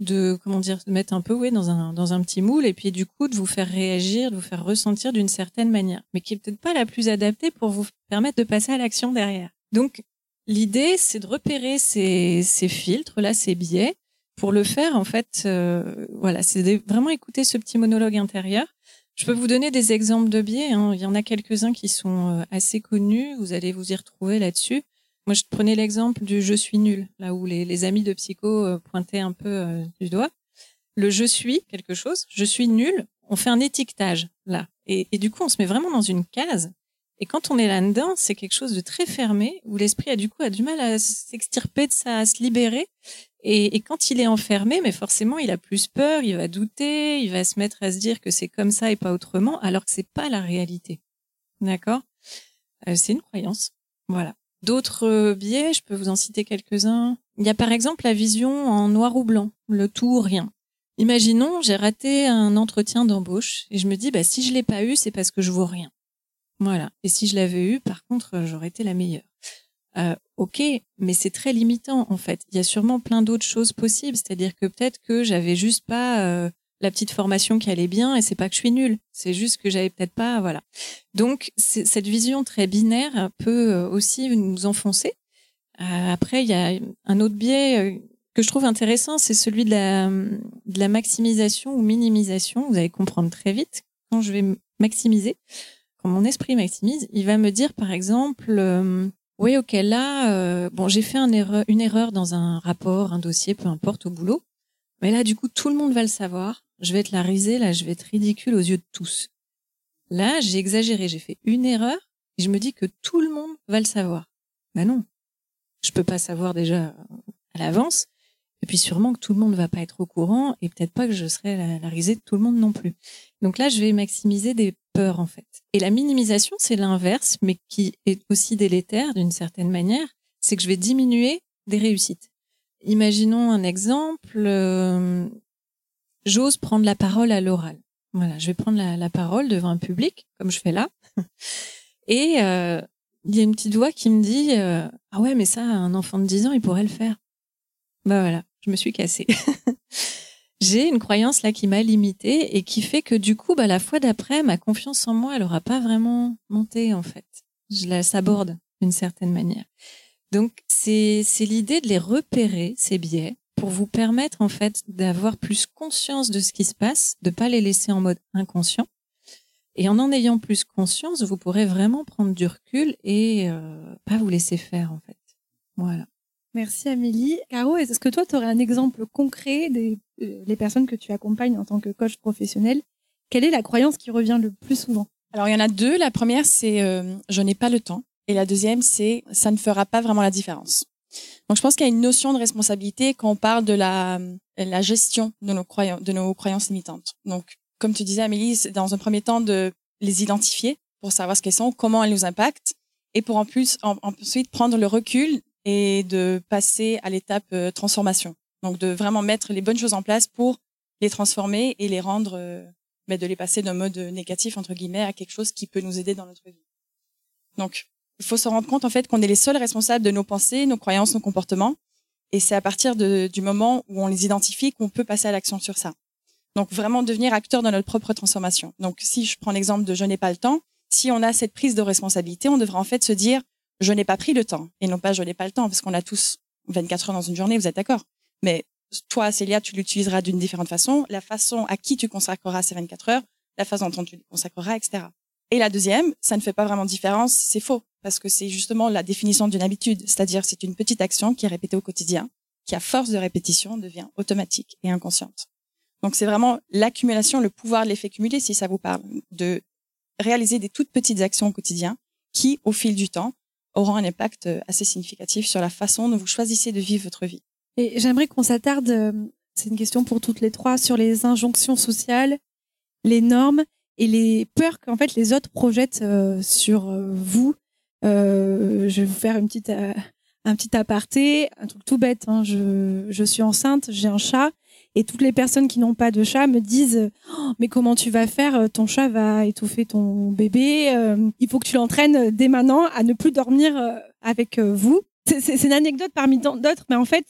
de comment dire, de mettre un peu oui dans un dans un petit moule et puis du coup de vous faire réagir, de vous faire ressentir d'une certaine manière, mais qui est peut-être pas la plus adaptée pour vous permettre de passer à l'action derrière. Donc l'idée, c'est de repérer ces ces filtres là, ces biais. Pour le faire, en fait, euh, voilà, c'est vraiment écouter ce petit monologue intérieur je peux vous donner des exemples de biais. Hein. Il y en a quelques-uns qui sont euh, assez connus. Vous allez vous y retrouver là-dessus. Moi, je prenais l'exemple du je suis nul, là où les, amis de psycho euh, pointaient un peu euh, du doigt. Le je suis quelque chose, je suis nul, on fait un étiquetage là. Et, et du coup, on se met vraiment dans une case. Et quand on est là-dedans, c'est quelque chose de très fermé, où l'esprit a du coup a du mal à s'extirper de ça, à se libérer. Et, quand il est enfermé, mais forcément, il a plus peur, il va douter, il va se mettre à se dire que c'est comme ça et pas autrement, alors que c'est pas la réalité. D'accord? Euh, C'est une croyance. Voilà. D'autres euh, biais, je peux vous en citer quelques-uns. Il y a par exemple la vision en noir ou blanc, le tout ou rien. Imaginons, j'ai raté un entretien d'embauche et je me dis, bah, si je l'ai pas eu, c'est parce que je vaux rien. Voilà. Et si je l'avais eu, par contre, j'aurais été la meilleure. Euh, ok, mais c'est très limitant en fait. Il y a sûrement plein d'autres choses possibles. C'est-à-dire que peut-être que j'avais juste pas euh, la petite formation qui allait bien et c'est pas que je suis nulle. C'est juste que j'avais peut-être pas, voilà. Donc cette vision très binaire peut euh, aussi nous enfoncer. après, il y a un autre biais que je trouve intéressant, c'est celui de la, de la maximisation ou minimisation. Vous allez comprendre très vite quand je vais maximiser. Quand mon esprit maximise, il va me dire par exemple oui, ok. Là, euh, bon, j'ai fait erreur, une erreur dans un rapport, un dossier, peu importe, au boulot. Mais là, du coup, tout le monde va le savoir. Je vais être la risée, là, je vais être ridicule aux yeux de tous. Là, j'ai exagéré, j'ai fait une erreur et je me dis que tout le monde va le savoir. Ben non, je peux pas savoir déjà à l'avance. Et puis sûrement que tout le monde va pas être au courant et peut-être pas que je serai la, la risée de tout le monde non plus. Donc là, je vais maximiser des peurs en fait. Et la minimisation, c'est l'inverse, mais qui est aussi délétère d'une certaine manière. C'est que je vais diminuer des réussites. Imaginons un exemple. Euh, j'ose prendre la parole à l'oral. Voilà, je vais prendre la, parole devant un public, comme je fais là. Et euh, il y a une petite voix qui me dit euh, Ah ouais, mais ça, un enfant de 10 ans, il pourrait le faire. Bah voilà, je me suis cassée. j'ai une croyance là qui m'a limitée et qui fait que du coup, bah, la fois d'après, ma confiance en moi, elle aura pas vraiment monté en fait. Je la saborde d'une certaine manière. Donc c'est l'idée de les repérer ces biais pour vous permettre en fait d'avoir plus conscience de ce qui se passe, de pas les laisser en mode inconscient Et en en ayant plus conscience, vous pourrez vraiment prendre du recul et euh, pas vous laisser faire en fait. Voilà. Merci Amélie. Caro, est-ce que toi, tu aurais un exemple concret des euh, les personnes que tu accompagnes en tant que coach professionnel? Quelle est la croyance qui revient le plus souvent? Alors, il y en a deux. La première, c'est euh, je n'ai pas le temps. Et la deuxième, c'est ça ne fera pas vraiment la différence. Donc, je pense qu'il y a une notion de responsabilité quand on parle de la, la gestion de nos, croyances, limitantes. Donc, comme tu disais, Amélie, c'est dans un premier temps de les identifier pour savoir ce qu'elles sont, comment elles nous impactent, et pour en plus en, ensuite prendre le recul et de passer à l'étape euh, transformation. Donc de vraiment mettre les bonnes choses en place pour les transformer et les rendre, euh, mais de les passer d'un mode négatif entre guillemets à quelque chose qui peut nous aider dans notre vie. Donc il faut se rendre compte en fait qu'on est les seuls responsables de nos pensées, nos croyances, nos comportements, et c'est à partir du moment où on les identifie qu'on peut passer à l'action sur ça. Donc vraiment devenir acteur de notre propre transformation. Donc si je prends l'exemple de je n'ai pas le temps, si on a cette prise de responsabilité, on devrait en fait se dire je n'ai pas pris le temps. Et non pas je n'ai pas le temps parce qu'on a tous 24 heures dans une journée, vous êtes d'accord. Mais toi, Célia, tu l'utiliseras d'une différente façon, la façon à qui tu consacreras ces 24 heures, la façon dont tu les consacreras, etc. Et la deuxième, ça ne fait pas vraiment de différence, c'est faux. Parce que c'est justement la définition d'une habitude, c'est-à-dire c'est une petite action qui est répétée au quotidien, qui à force de répétition devient automatique et inconsciente. Donc c'est vraiment l'accumulation, le pouvoir de l'effet cumulé, si ça vous parle, de réaliser des toutes petites actions au quotidien qui, au fil du temps, auront un impact euh, assez significatif sur la façon dont vous choisissez de vivre votre vie. Et j'aimerais qu'on s'attarde, euh, c'est une question pour toutes les trois, sur les injonctions sociales, les normes et les peurs qu'en fait les autres projettent euh, sur vous. je vais vous faire une petite, un petit aparté, un truc tout bête. Hein. Je, je suis enceinte, j'ai un chat et toutes les personnes qui n'ont pas de chat me disent oh, mais comment tu vas faire? Ton chat va étouffer ton bébé. Euh, il faut que tu l'entraînes dès maintenant à ne plus dormir euh, avec euh, vous. C'est une anecdote parmi d'autres, mais en fait,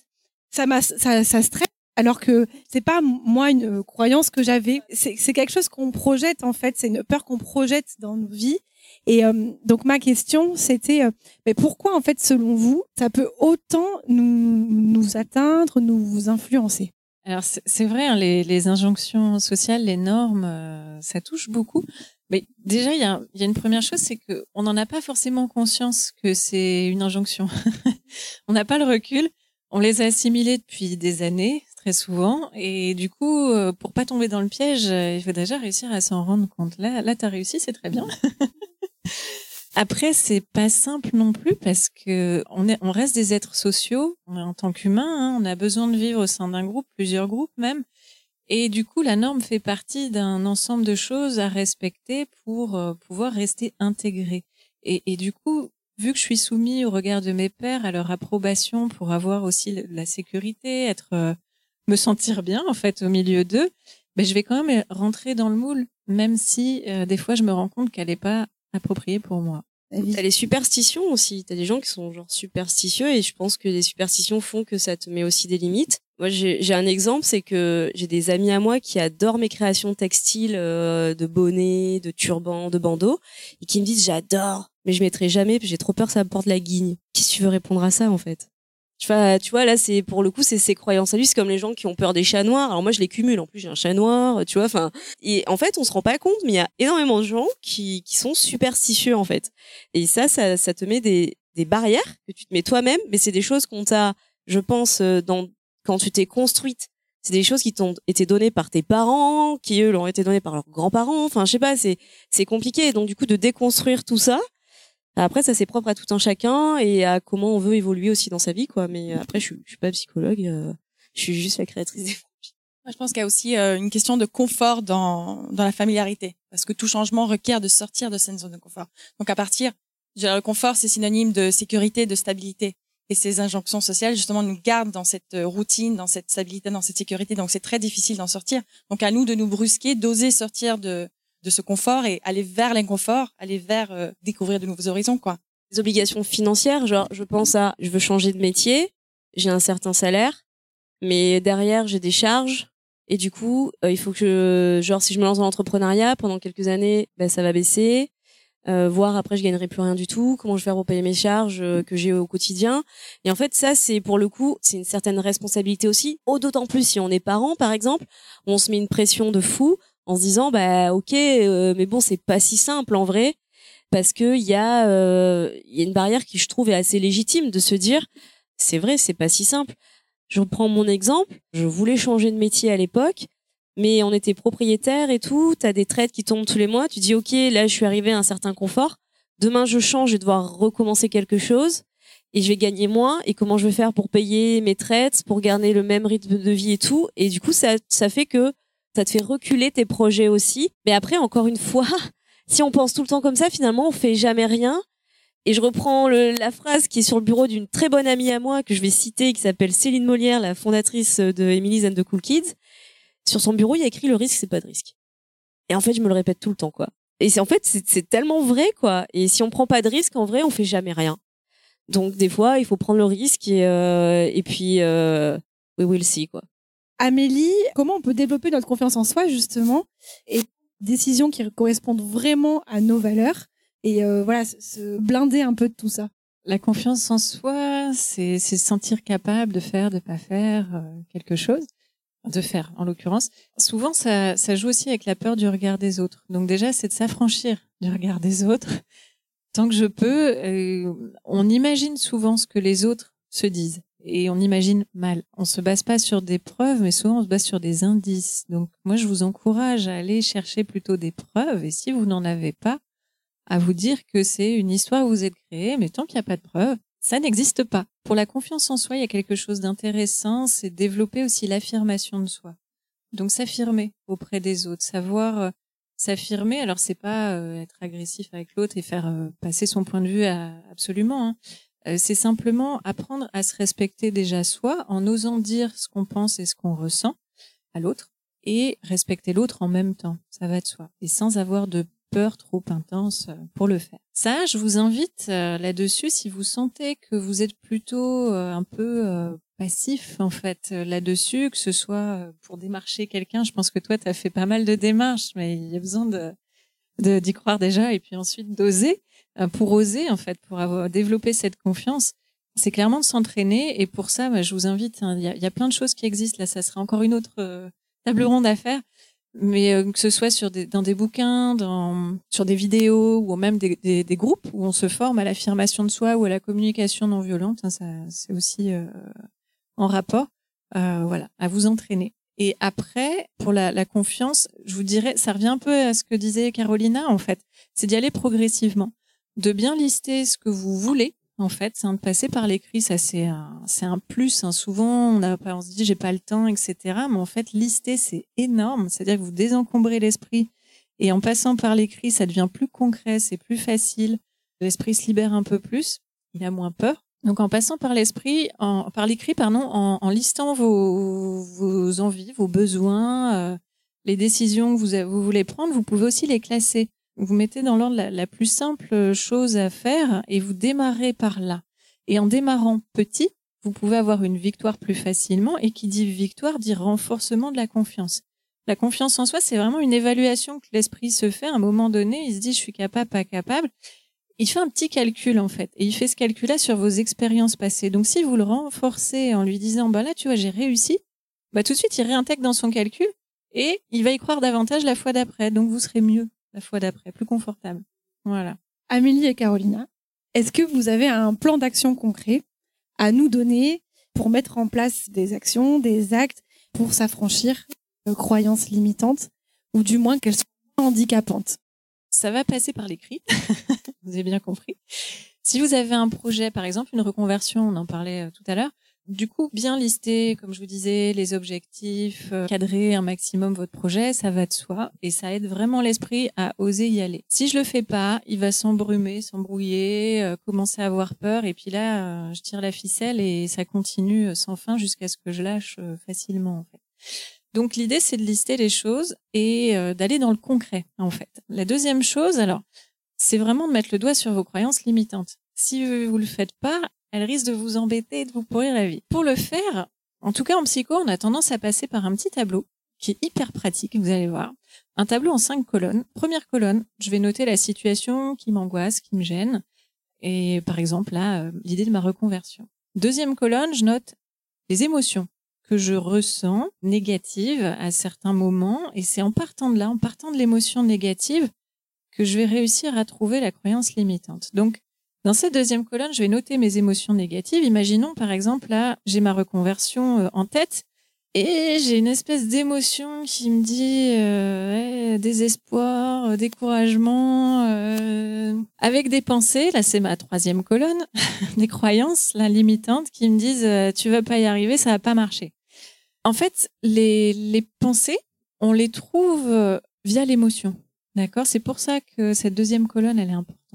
ça m'a ça, ça stresse. Alors que c'est pas moi une croyance que j'avais. C'est quelque chose qu'on projette en fait. C'est une peur qu'on projette dans nos vies. Et donc ma question, c'était, mais pourquoi en fait, selon vous, ça peut autant nous, nous atteindre, nous influencer? Alors c'est vrai, hein, les, les, injonctions sociales, les normes, euh, ça touche beaucoup. Mais déjà, il y a, y a, une première chose, c'est que on n'en a pas forcément conscience que c'est une injonction. on n'a pas le recul. On les a assimilées depuis des années, très souvent, et du coup, euh, pour pas tomber dans le piège, il faut déjà réussir à s'en rendre compte. Là, là, t'as réussi, c'est très bien. Après, c'est pas simple non plus parce que on est, on reste des êtres sociaux en tant qu'humains. Hein, on a besoin de vivre au sein d'un groupe, plusieurs groupes même. Et du coup, la norme fait partie d'un ensemble de choses à respecter pour euh, pouvoir rester intégré. Et, du coup, vu que je suis soumis au regard de mes pères, à leur approbation pour avoir aussi la sécurité, être, euh, me sentir bien en fait au milieu d'eux, ben je vais quand même rentrer dans le moule, même si euh, des fois je me rends compte qu'elle n'est pas approprié pour moi. T'as les superstitions aussi. T'as des gens qui sont genre superstitieux et je pense que les superstitions font que ça te met aussi des limites. Moi, j'ai un exemple, c'est que j'ai des amis à moi qui adorent mes créations textiles euh, de bonnets, de turbans, de bandeaux et qui me disent j'adore, mais je mettrai jamais, j'ai trop peur que ça me porte la guigne. Qu'est-ce que tu veux répondre à ça en fait? Tu vois, tu vois, là, c'est pour le coup, c'est ses croyances à lui. C'est comme les gens qui ont peur des chats noirs. Alors moi, je les cumule. En plus, j'ai un chat noir, tu vois. Enfin, et en fait, on se rend pas compte, mais il y a énormément de gens qui, qui sont superstitieux en fait. Et ça, ça, ça te met des, des barrières que tu te mets toi-même. Mais c'est des choses qu'on t'a, je pense, euh, dans quand tu t'es construite. C'est des choses qui t'ont été données par tes parents, qui eux l'ont été données par leurs grands-parents. Enfin, je sais pas, c'est c'est compliqué. Donc du coup, de déconstruire tout ça, après, ça c'est propre à tout un chacun et à comment on veut évoluer aussi dans sa vie, quoi. Mais euh, après, je, je suis pas psychologue, euh, je suis juste la créatrice des Moi, je pense qu'il y a aussi euh, une question de confort dans, dans la familiarité, parce que tout changement requiert de sortir de cette zone de confort. Donc à partir, le confort, c'est synonyme de sécurité, de stabilité. Et ces injonctions sociales, justement, nous gardent dans cette routine, dans cette stabilité, dans cette sécurité. Donc c'est très difficile d'en sortir. Donc à nous de nous brusquer, d'oser sortir de, de ce confort et aller vers l'inconfort, aller vers euh, découvrir de nouveaux horizons, quoi. Les obligations financières, genre, je pense à, je veux changer de métier, j'ai un certain salaire, mais derrière, j'ai des charges. Et du coup, euh, il faut que, genre, si je me lance dans l'entrepreneuriat, pendant quelques années, ben, ça va baisser. Euh, voire après je gagnerai plus rien du tout comment je vais faire pour payer mes charges euh, que j'ai au quotidien? Et en fait ça c'est pour le coup c'est une certaine responsabilité aussi d'autant plus si on est parent par exemple on se met une pression de fou en se disant bah ok, euh, mais bon c'est pas si simple en vrai. Parce que il y a euh, il y a une barrière qui je trouve est assez légitime de se dire c'est vrai c'est pas si simple. Je reprends mon exemple, je voulais changer de métier à l'époque, mais on était propriétaire et tout, t'as des traites qui tombent tous les mois, tu dis ok là je suis arrivé à un certain confort, demain je change, je vais devoir recommencer quelque chose et je vais gagner moins. Et comment je vais faire pour payer mes traites, pour garder le même rythme de vie et tout. Et du coup ça ça fait que ça te fait reculer tes projets aussi. Mais après encore une fois, si on pense tout le temps comme ça, finalement on fait jamais rien. Et je reprends la phrase qui est sur le bureau d'une très bonne amie à moi que je vais citer, qui s'appelle Céline Molière, la fondatrice de Emily's and the Cool Kids. Sur son bureau, il y a écrit le risque, c'est pas de risque. Et en fait, je me le répète tout le temps, quoi. Et c'est en fait, c'est tellement vrai, quoi. Et si on prend pas de risque, en vrai, on fait jamais rien. Donc des fois, il faut prendre le risque et, euh, puis euh, we will see, quoi. Amélie, comment on peut développer notre confiance en soi justement et décisions qui correspondent vraiment à nos valeurs et euh, voilà se blinder un peu de tout ça? La confiance en soi, c'est se sentir capable de faire, de pas faire euh, quelque chose, de faire en l'occurrence. Souvent, ça, ça joue aussi avec la peur du regard des autres. Donc déjà, c'est de s'affranchir du regard des autres. Tant que je peux, euh, on imagine souvent ce que les autres se disent et on imagine mal. On se base pas sur des preuves, mais souvent on se base sur des indices. Donc moi, je vous encourage à aller chercher plutôt des preuves. Et si vous n'en avez pas, à vous dire que c'est une histoire où vous êtes créé, mais tant qu'il n'y a pas de preuves, ça n'existe pas. Pour la confiance en soi, il y a quelque chose d'intéressant, c'est développer aussi l'affirmation de soi. Donc s'affirmer auprès des autres, savoir euh, s'affirmer. Alors c'est pas euh, être agressif avec l'autre et faire euh, passer son point de vue à, absolument. Hein. Euh, c'est simplement apprendre à se respecter déjà soi en osant dire ce qu'on pense et ce qu'on ressent à l'autre et respecter l'autre en même temps. Ça va de soi. Et sans avoir de peur trop intense euh, pour le faire. Ça, je vous invite euh, là-dessus si vous sentez que vous êtes plutôt un peu passif en fait là-dessus, que ce soit pour démarcher quelqu'un. Je pense que toi, tu as fait pas mal de démarches, mais il y a besoin de d'y croire déjà et puis ensuite d'oser. Euh, pour oser en fait, pour avoir développé cette confiance, c'est clairement de s'entraîner. Et pour ça, bah, je vous invite. Hein, il y, a, y, a, plein de choses qui existent. Là, ça sera encore une autre euh, table ronde à faire. Mais euh, que ce soit sur des, dans des bouquins, dans, sur des vidéos ou même des, des, des groupes où on se forme à l'affirmation de soi ou à la communication non violente, hein, ça c'est aussi en rapport. voilà, à vous entraîner. Et après, pour la, la, confiance, je vous dirais, ça revient un peu à ce que disait Carolina en fait, c'est d'y aller progressivement de bien lister ce que vous voulez. En fait, c'est de passer par l'écrit, ça c'est un, c'est un plus. Hein. Souvent, on, a, on se dit j'ai pas le temps, etc. Mais en fait, lister c'est énorme. C'est-à-dire que vous désencombrez l'esprit et en passant par l'écrit, ça devient plus concret, c'est plus facile. L'esprit se libère un peu plus, il a moins peur. Donc en passant par l'esprit, en, par l'écrit, pardon, en, en, listant vos, vos envies, vos besoins, euh, les décisions que vous, vous voulez prendre, vous pouvez aussi les classer vous mettez dans l'ordre la, plus simple chose à faire et vous démarrez par là. Et en démarrant petit, vous pouvez avoir une victoire plus facilement et qui dit victoire dit renforcement de la confiance. La confiance en soi, c'est vraiment une évaluation que l'esprit se fait à un moment donné. Il se dit, je suis capable, pas capable. Il fait un petit calcul, en fait. Et il fait ce calcul-là sur vos expériences passées. Donc, si vous le renforcez en lui disant, bah là, tu vois, j'ai réussi, bah tout de suite, il réintègre dans son calcul et il va y croire davantage la fois d'après. Donc, vous serez mieux la fois d'après, plus confortable. Voilà. Amélie et Carolina, est-ce que vous avez un plan d'action concret à nous donner pour mettre en place des actions, des actes pour s'affranchir de croyances limitantes ou du moins qu'elles soient handicapantes? Ça va passer par l'écrit, vous avez bien compris. Si vous avez un projet, par exemple une reconversion, on en parlait euh, tout à l'heure, du coup, bien lister, comme je vous disais, les objectifs, euh, cadrer un maximum votre projet, ça va de soi et ça aide vraiment l'esprit à oser y aller. Si je le fais pas, il va s'embrumer, s'embrouiller, euh, commencer à avoir peur et puis là, euh, je tire la ficelle et ça continue sans fin jusqu'à ce que je lâche facilement en fait. Donc l'idée c'est de lister les choses et d'aller dans le concret en fait. La deuxième chose, alors, c'est vraiment de mettre le doigt sur vos croyances limitantes. Si vous le faites pas, elle risque de vous embêter et de vous pourrir la vie. Pour le faire, en tout cas en psycho, on a tendance à passer par un petit tableau qui est hyper pratique, vous allez voir. Un tableau en cinq colonnes. Première colonne, je vais noter la situation qui m'angoisse, qui me gêne. Et par exemple, là, euh, l'idée de ma reconversion. Deuxième colonne, je note les émotions que je ressens négative à certains moments. Et c'est en partant de là, en partant de l'émotion négative, que je vais réussir à trouver la croyance limitante. Donc, dans cette deuxième colonne, je vais noter mes émotions négatives. Imaginons, par exemple, là, j'ai ma reconversion euh, en tête et j'ai une espèce d'émotion qui me dit euh, désespoir, euh, découragement, avec des pensées. Là, c'est ma troisième colonne, des croyances, la limitante, qui me disent euh, tu vas pas y arriver, ça va pas marcher. En fait, les, les pensées, on les trouve via l'émotion. D'accord? C'est pour ça que cette deuxième colonne, elle est importante.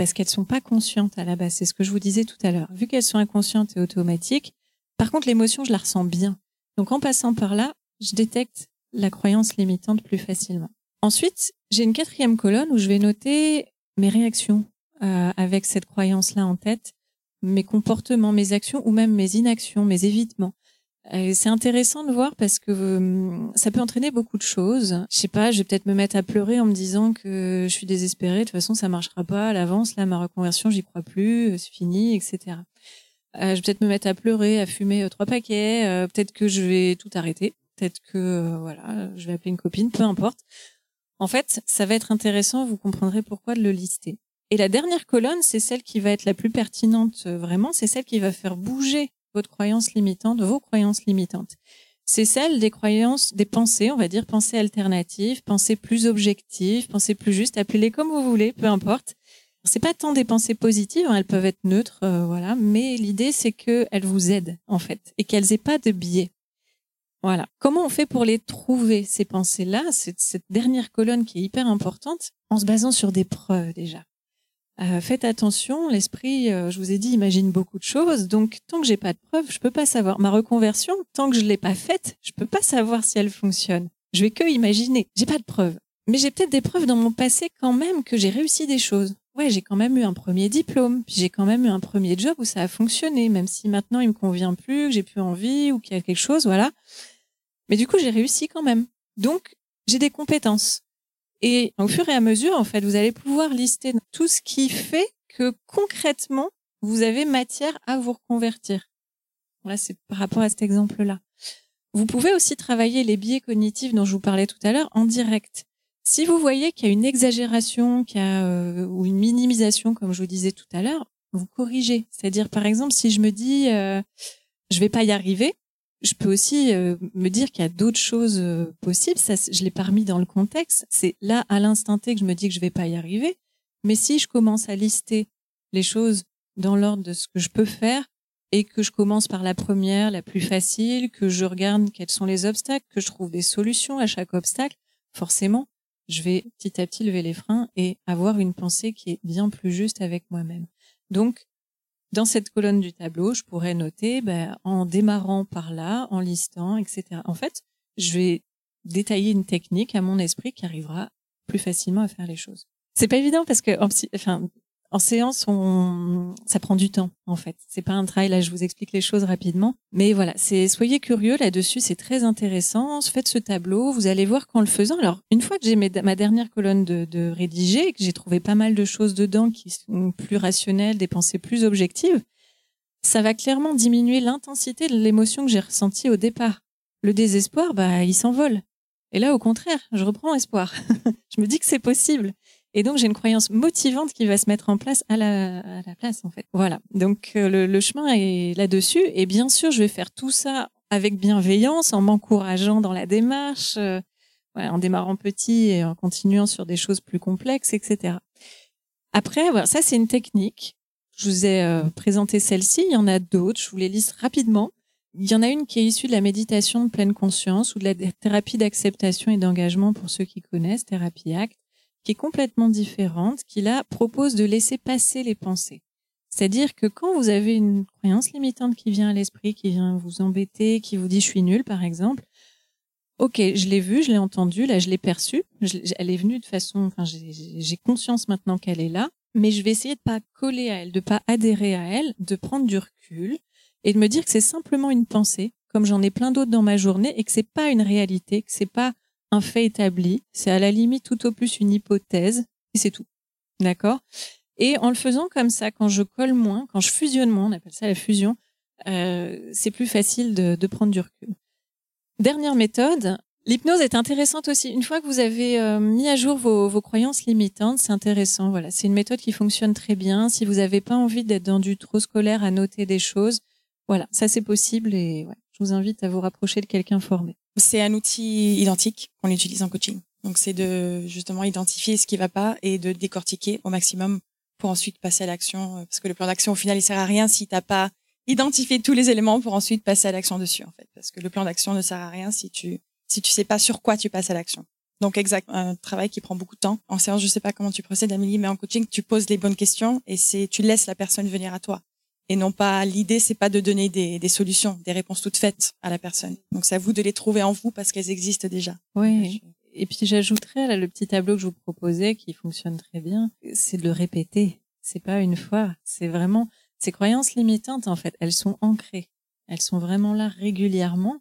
Parce qu'elles sont pas conscientes à la base. C'est ce que je vous disais tout à l'heure. Vu qu'elles sont inconscientes et automatiques, par contre, l'émotion, je la ressens bien. Donc, en passant par là, je détecte la croyance limitante plus facilement. Ensuite, j'ai une quatrième colonne où je vais noter mes réactions euh, avec cette croyance-là en tête, mes comportements, mes actions ou même mes inactions, mes évitements. C'est intéressant de voir parce que euh, ça peut entraîner beaucoup de choses. Je sais pas, je vais peut-être me mettre à pleurer en me disant que je suis désespérée, de toute façon ça marchera pas à l'avance, là ma reconversion j'y crois plus, c'est fini, etc. Euh, je vais peut-être me mettre à pleurer, à fumer euh, trois paquets, euh, peut-être que je vais tout arrêter, peut-être que euh, voilà, je vais appeler une copine, peu importe. En fait, ça va être intéressant, vous comprendrez pourquoi de le lister. Et la dernière colonne, c'est celle qui va être la plus pertinente euh, vraiment, c'est celle qui va faire bouger votre croyance limitante, vos croyances limitantes. C'est celle des croyances, des pensées, on va dire pensées alternatives, pensées plus objectives, pensées plus justes, appelez-les comme vous voulez, peu importe. C'est pas tant des pensées positives, hein, elles peuvent être neutres, euh, voilà, mais l'idée c'est qu'elles vous aident en fait et qu'elles aient pas de biais. Voilà. Comment on fait pour les trouver ces pensées-là, cette, cette dernière colonne qui est hyper importante, en se basant sur des preuves déjà? Euh, faites attention, l'esprit, euh, je vous ai dit, imagine beaucoup de choses. Donc, tant que j'ai pas de preuves, je peux pas savoir. Ma reconversion, tant que je l'ai pas faite, je peux pas savoir si elle fonctionne. Je vais que imaginer. J'ai pas de preuves. Mais j'ai peut-être des preuves dans mon passé quand même que j'ai réussi des choses. Ouais, j'ai quand même eu un premier diplôme, puis j'ai quand même eu un premier job où ça a fonctionné, même si maintenant il me convient plus, que j'ai plus envie ou qu'il y a quelque chose, voilà. Mais du coup, j'ai réussi quand même. Donc, j'ai des compétences. Et au fur et à mesure, en fait, vous allez pouvoir lister tout ce qui fait que concrètement, vous avez matière à vous reconvertir. Là, c'est par rapport à cet exemple-là. Vous pouvez aussi travailler les biais cognitifs dont je vous parlais tout à l'heure en direct. Si vous voyez qu'il y a une exagération, qu'il y a euh, ou une minimisation, comme je vous disais tout à l'heure, vous corrigez. C'est-à-dire, par exemple, si je me dis euh, je vais pas y arriver, je peux aussi euh, me dire qu'il y a d'autres choses euh, possibles. Ça, je l'ai pas remis dans le contexte. C'est là, à l'instant T, que je me dis que je vais pas y arriver. Mais si je commence à lister les choses dans l'ordre de ce que je peux faire et que je commence par la première, la plus facile, que je regarde quels sont les obstacles, que je trouve des solutions à chaque obstacle, forcément, je vais petit à petit lever les freins et avoir une pensée qui est bien plus juste avec moi-même. Donc, dans cette colonne du tableau, je pourrais noter ben, en démarrant par là, en listant, etc. En fait, je vais détailler une technique à mon esprit qui arrivera plus facilement à faire les choses. C'est pas évident parce que enfin, en séance, on, ça prend du temps en fait. C'est pas un travail. Là, je vous explique les choses rapidement, mais voilà, c'est soyez curieux là-dessus. C'est très intéressant. Faites ce tableau. Vous allez voir qu'en le faisant. Alors, une fois que j'ai ma dernière colonne de, de rédigée, et que j'ai trouvé pas mal de choses dedans qui sont plus rationnelles, des pensées plus objectives, ça va clairement diminuer l'intensité de l'émotion que j'ai ressentie au départ. Le désespoir, bah, il s'envole. Et là, au contraire, je reprends espoir. je me dis que c'est possible. Et donc, j'ai une croyance motivante qui va se mettre en place à la, à la place, en fait. Voilà. Donc, euh, le, le chemin est là-dessus. Et bien sûr, je vais faire tout ça avec bienveillance, en m'encourageant dans la démarche, euh, ouais, en démarrant petit et en continuant sur des choses plus complexes, etc. Après, voilà, ça, c'est une technique. Je vous ai euh, présenté celle-ci. Il y en a d'autres. Je vous les liste rapidement. Il y en a une qui est issue de la méditation de pleine conscience ou de la thérapie d'acceptation et d'engagement pour ceux qui connaissent, thérapie ACT, qui est complètement différente, qui là propose de laisser passer les pensées. C'est-à-dire que quand vous avez une croyance limitante qui vient à l'esprit, qui vient vous embêter, qui vous dit je suis nul par exemple, ok, je l'ai vu, je l'ai entendu, là je l'ai perçue, elle est venue de façon, enfin j'ai conscience maintenant qu'elle est là, mais je vais essayer de pas coller à elle, de pas adhérer à elle, de prendre du recul et de me dire que c'est simplement une pensée, comme j'en ai plein d'autres dans ma journée, et que c'est pas une réalité, que c'est pas un fait établi, c'est à la limite tout au plus une hypothèse, et c'est tout. D'accord? Et en le faisant comme ça, quand je colle moins, quand je fusionne moins, on appelle ça la fusion, euh, c'est plus facile de, prendre du recul. Dernière méthode, l'hypnose est intéressante aussi. Une fois que vous avez euh, mis à jour vos, croyances limitantes, c'est intéressant. Voilà, c'est une méthode qui fonctionne très bien. Si vous n'avez pas envie d'être dans du trop scolaire à noter des choses, voilà, ça c'est possible et je vous invite à vous rapprocher de quelqu'un formé. C'est un outil identique qu'on utilise en coaching. Donc c'est de justement identifier ce qui va pas et de décortiquer au maximum pour ensuite passer à l'action. euh, Parce que le plan d'action au final il sert à rien si t'as pas identifié tous les éléments pour ensuite passer à l'action dessus en fait. Parce que le plan d'action ne sert à rien si tu si tu sais pas sur quoi tu passes à l'action. Donc exact, un travail qui prend beaucoup de temps. En séance, je sais pas comment tu procèdes, Amélie, mais en coaching, tu poses les bonnes questions et c'est tu laisses la personne venir à toi. Et non pas l'idée, c'est pas de donner des, des solutions, des réponses toutes faites à la personne. Donc c'est à vous de les trouver en vous parce qu'elles existent déjà. Oui. Et puis j'ajouterais là le petit tableau que je vous proposais qui fonctionne très bien, c'est de le répéter. C'est pas une fois, c'est vraiment ces croyances limitantes en fait, elles sont ancrées. Elles sont vraiment là régulièrement.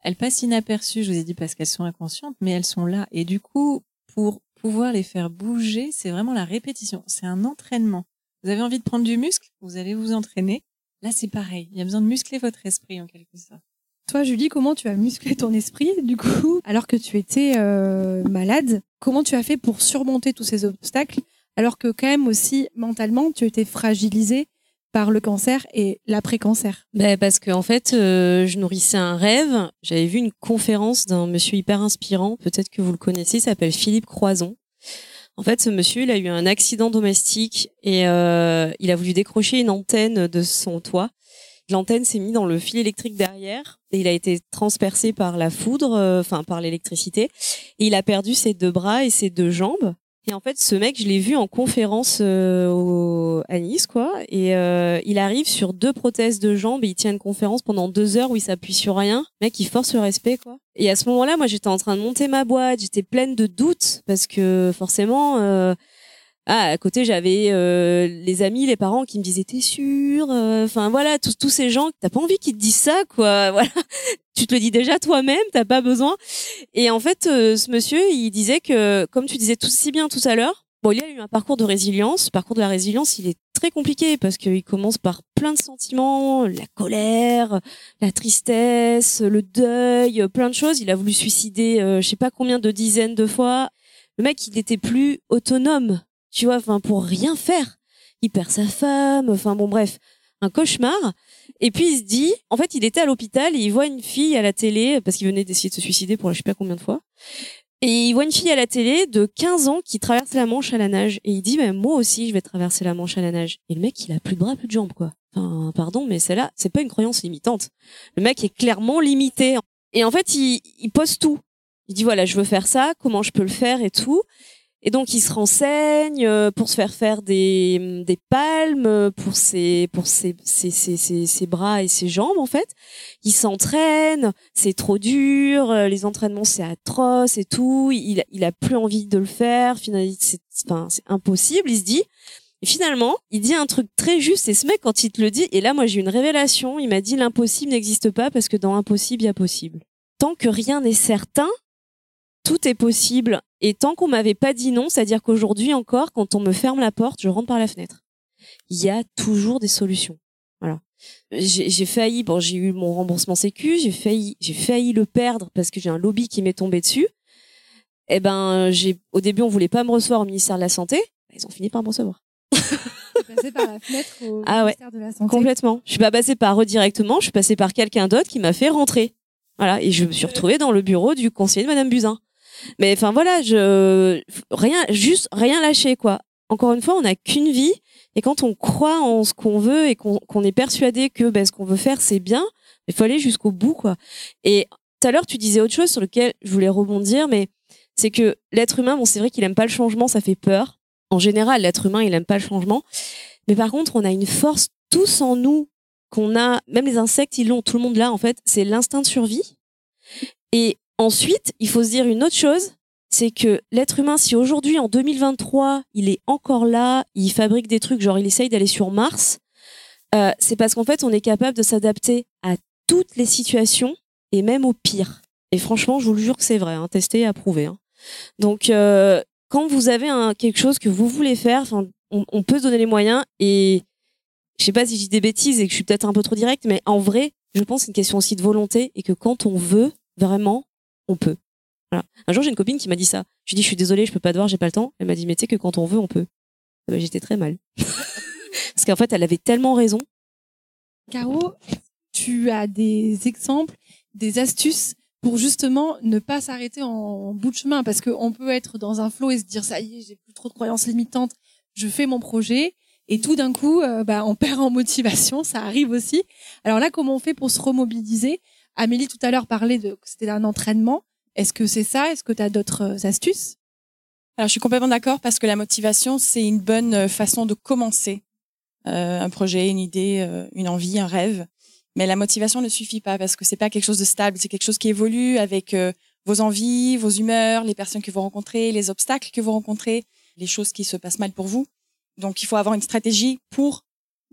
Elles passent inaperçues, je vous ai dit parce qu'elles sont inconscientes, mais elles sont là et du coup pour pouvoir les faire bouger, c'est vraiment la répétition, c'est un entraînement. Vous avez envie de prendre du muscle, vous allez vous entraîner. Là, c'est pareil, il y a besoin de muscler votre esprit en quelque sorte. Toi, Julie, comment tu as musclé ton esprit, du coup, alors que tu étais euh, malade? Comment tu as fait pour surmonter tous ces obstacles, alors que quand même aussi, mentalement, tu étais fragilisée par le cancer et l'après-cancer? Ben parce que en fait, euh, je nourrissais un rêve. J'avais vu une conférence d'un monsieur hyper inspirant. Peut-être que vous le connaissez. Il s'appelle Philippe Croison. En fait, ce monsieur, il a eu un accident domestique et euh, il a voulu décrocher une antenne de son toit. L'antenne s'est mise dans le fil électrique derrière et il a été transpercé par la foudre, euh, enfin par l'électricité. Et il a perdu ses deux bras et ses deux jambes. Et en fait, ce mec, je l'ai vu en conférence euh, au, à Nice, quoi. Et euh, il arrive sur deux prothèses de jambes et il tient une conférence pendant deux heures où il s'appuie sur rien. Mec, il force le respect, quoi. Et à ce moment-là, moi, j'étais en train de monter ma boîte. J'étais pleine de doutes parce que forcément, euh, ah, à côté, j'avais euh, les amis, les parents qui me disaient t'es sûr. Enfin voilà, tous ces gens, t'as pas envie qu'ils te disent ça, quoi. Voilà, tu te le dis déjà toi-même, t'as pas besoin. Et en fait, euh, ce monsieur, il disait que, comme tu disais tout si bien tout à l'heure, bon, il a eu un parcours de résilience. Le parcours de la résilience, il est très compliqué parce qu'il commence par plein de sentiments, la colère, la tristesse, le deuil, plein de choses. Il a voulu suicider, euh, je sais pas combien de dizaines de fois. Le mec, il était plus autonome, tu vois, enfin pour rien faire. Il perd sa femme, enfin bon bref, un cauchemar. Et puis il se dit, en fait, il était à l'hôpital et il voit une fille à la télé parce qu'il venait d'essayer de se suicider pour je sais pas combien de fois. Et il voit une fille à la télé de 15 ans qui traverse la Manche à la nage et il dit, mais moi aussi, je vais traverser la Manche à la nage. Et le mec, il a plus de bras, plus de jambes, quoi. Enfin, pardon, mais celle-là, c'est pas une croyance limitante. Le mec est clairement limité. Et en fait, il, il pose tout. Il dit, voilà, je veux faire ça, comment je peux le faire et tout. Et donc il se renseigne euh, pour se faire faire des, des palmes pour ses pour ses, ses, ses, ses, bras et ses jambes en fait. Il s'entraîne, c'est trop dur, euh, les entraînements c'est atroce et tout. Il il a plus envie de le faire. Finalement c'est enfin impossible. Il se dit. Et finalement, il dit un truc très juste et ce mec quand il te le dit et là moi j'ai eu une révélation. Il m'a dit l'impossible n'existe pas parce que dans l'impossible il y a possible. Tant que rien n'est certain, tout est possible. Et tant qu'on m'avait pas dit non, c'est-à-dire qu'aujourd'hui encore, quand on me ferme la porte, je rentre par la fenêtre. Il y a toujours des solutions. Voilà. J'ai failli, bon, j'ai eu mon remboursement sécu, j'ai failli, j'ai failli le perdre parce que j'ai un lobby qui m'est tombé dessus. Eh ben, j'ai, au début, on voulait pas me recevoir au ministère de la Santé. Ils ont fini par me recevoir. Passée par la fenêtre au Ah ouais. ministère de la Santé. Complètement. Je suis pas passée par eux directement, je suis passée par quelqu'un d'autre qui m'a fait rentrer. Voilà. Et je me suis retrouvée dans le bureau du conseiller de Madame Buzyn. Mais enfin voilà, je rien, juste rien lâcher quoi. Encore une fois, on n'a qu'une vie et quand on croit en ce qu'on veut et qu'on est persuadé que ben, ce qu'on veut faire c'est bien, il faut aller jusqu'au bout quoi. Et tout à l'heure tu disais autre chose sur lequel je voulais rebondir, mais c'est que l'être humain, bon c'est vrai qu'il aime pas le changement, ça fait peur. En général, l'être humain il aime pas le changement, mais par contre on a une force tous en nous qu'on a, même les insectes ils l'ont, tout le monde l'a en fait, c'est l'instinct de survie. Et Ensuite, il faut se dire une autre chose, c'est que l'être humain, si aujourd'hui, en 2023, il est encore là, il fabrique des trucs, genre il essaye d'aller sur Mars, euh, c'est parce qu'en fait, on est capable de s'adapter à toutes les situations et même au pire. Et franchement, je vous le jure que c'est vrai, hein, testé et approuvé. Hein. Donc, euh, quand vous avez un, quelque chose que vous voulez faire, on, on peut se donner les moyens et je sais pas si je dis des bêtises et que je suis peut-être un peu trop direct, mais en vrai, je pense que c'est une question aussi de volonté et que quand on veut, vraiment, on peut. Voilà. Un jour, j'ai une copine qui m'a dit ça. Je lui dit, je suis désolée, je peux pas te voir, j'ai pas le temps. Elle m'a dit, mais tu sais que quand on veut, on peut. Ah bah, J'étais très mal. Parce qu'en fait, elle avait tellement raison. Caro, tu as des exemples, des astuces pour justement ne pas s'arrêter en bout de chemin? Parce qu'on peut être dans un flot et se dire ça y est, j'ai plus trop de croyances limitantes, je fais mon projet et tout d'un coup, euh, bah, on perd en motivation, ça arrive aussi. Alors là, comment on fait pour se remobiliser? Amélie tout à l'heure parlait de c'était un entraînement. Est-ce que c'est ça? Est-ce que tu as d'autres euh, astuces? Alors, je suis complètement d'accord parce que la motivation, c'est une bonne euh, façon de commencer euh, un projet, une idée, euh, une envie, un rêve. Mais la motivation ne suffit pas parce que c'est pas quelque chose de stable, c'est quelque chose qui évolue avec vos envies, vos humeurs, les personnes que vous rencontrez, les obstacles que vous rencontrez, les choses qui se passent mal pour vous. Donc, il faut avoir une stratégie pour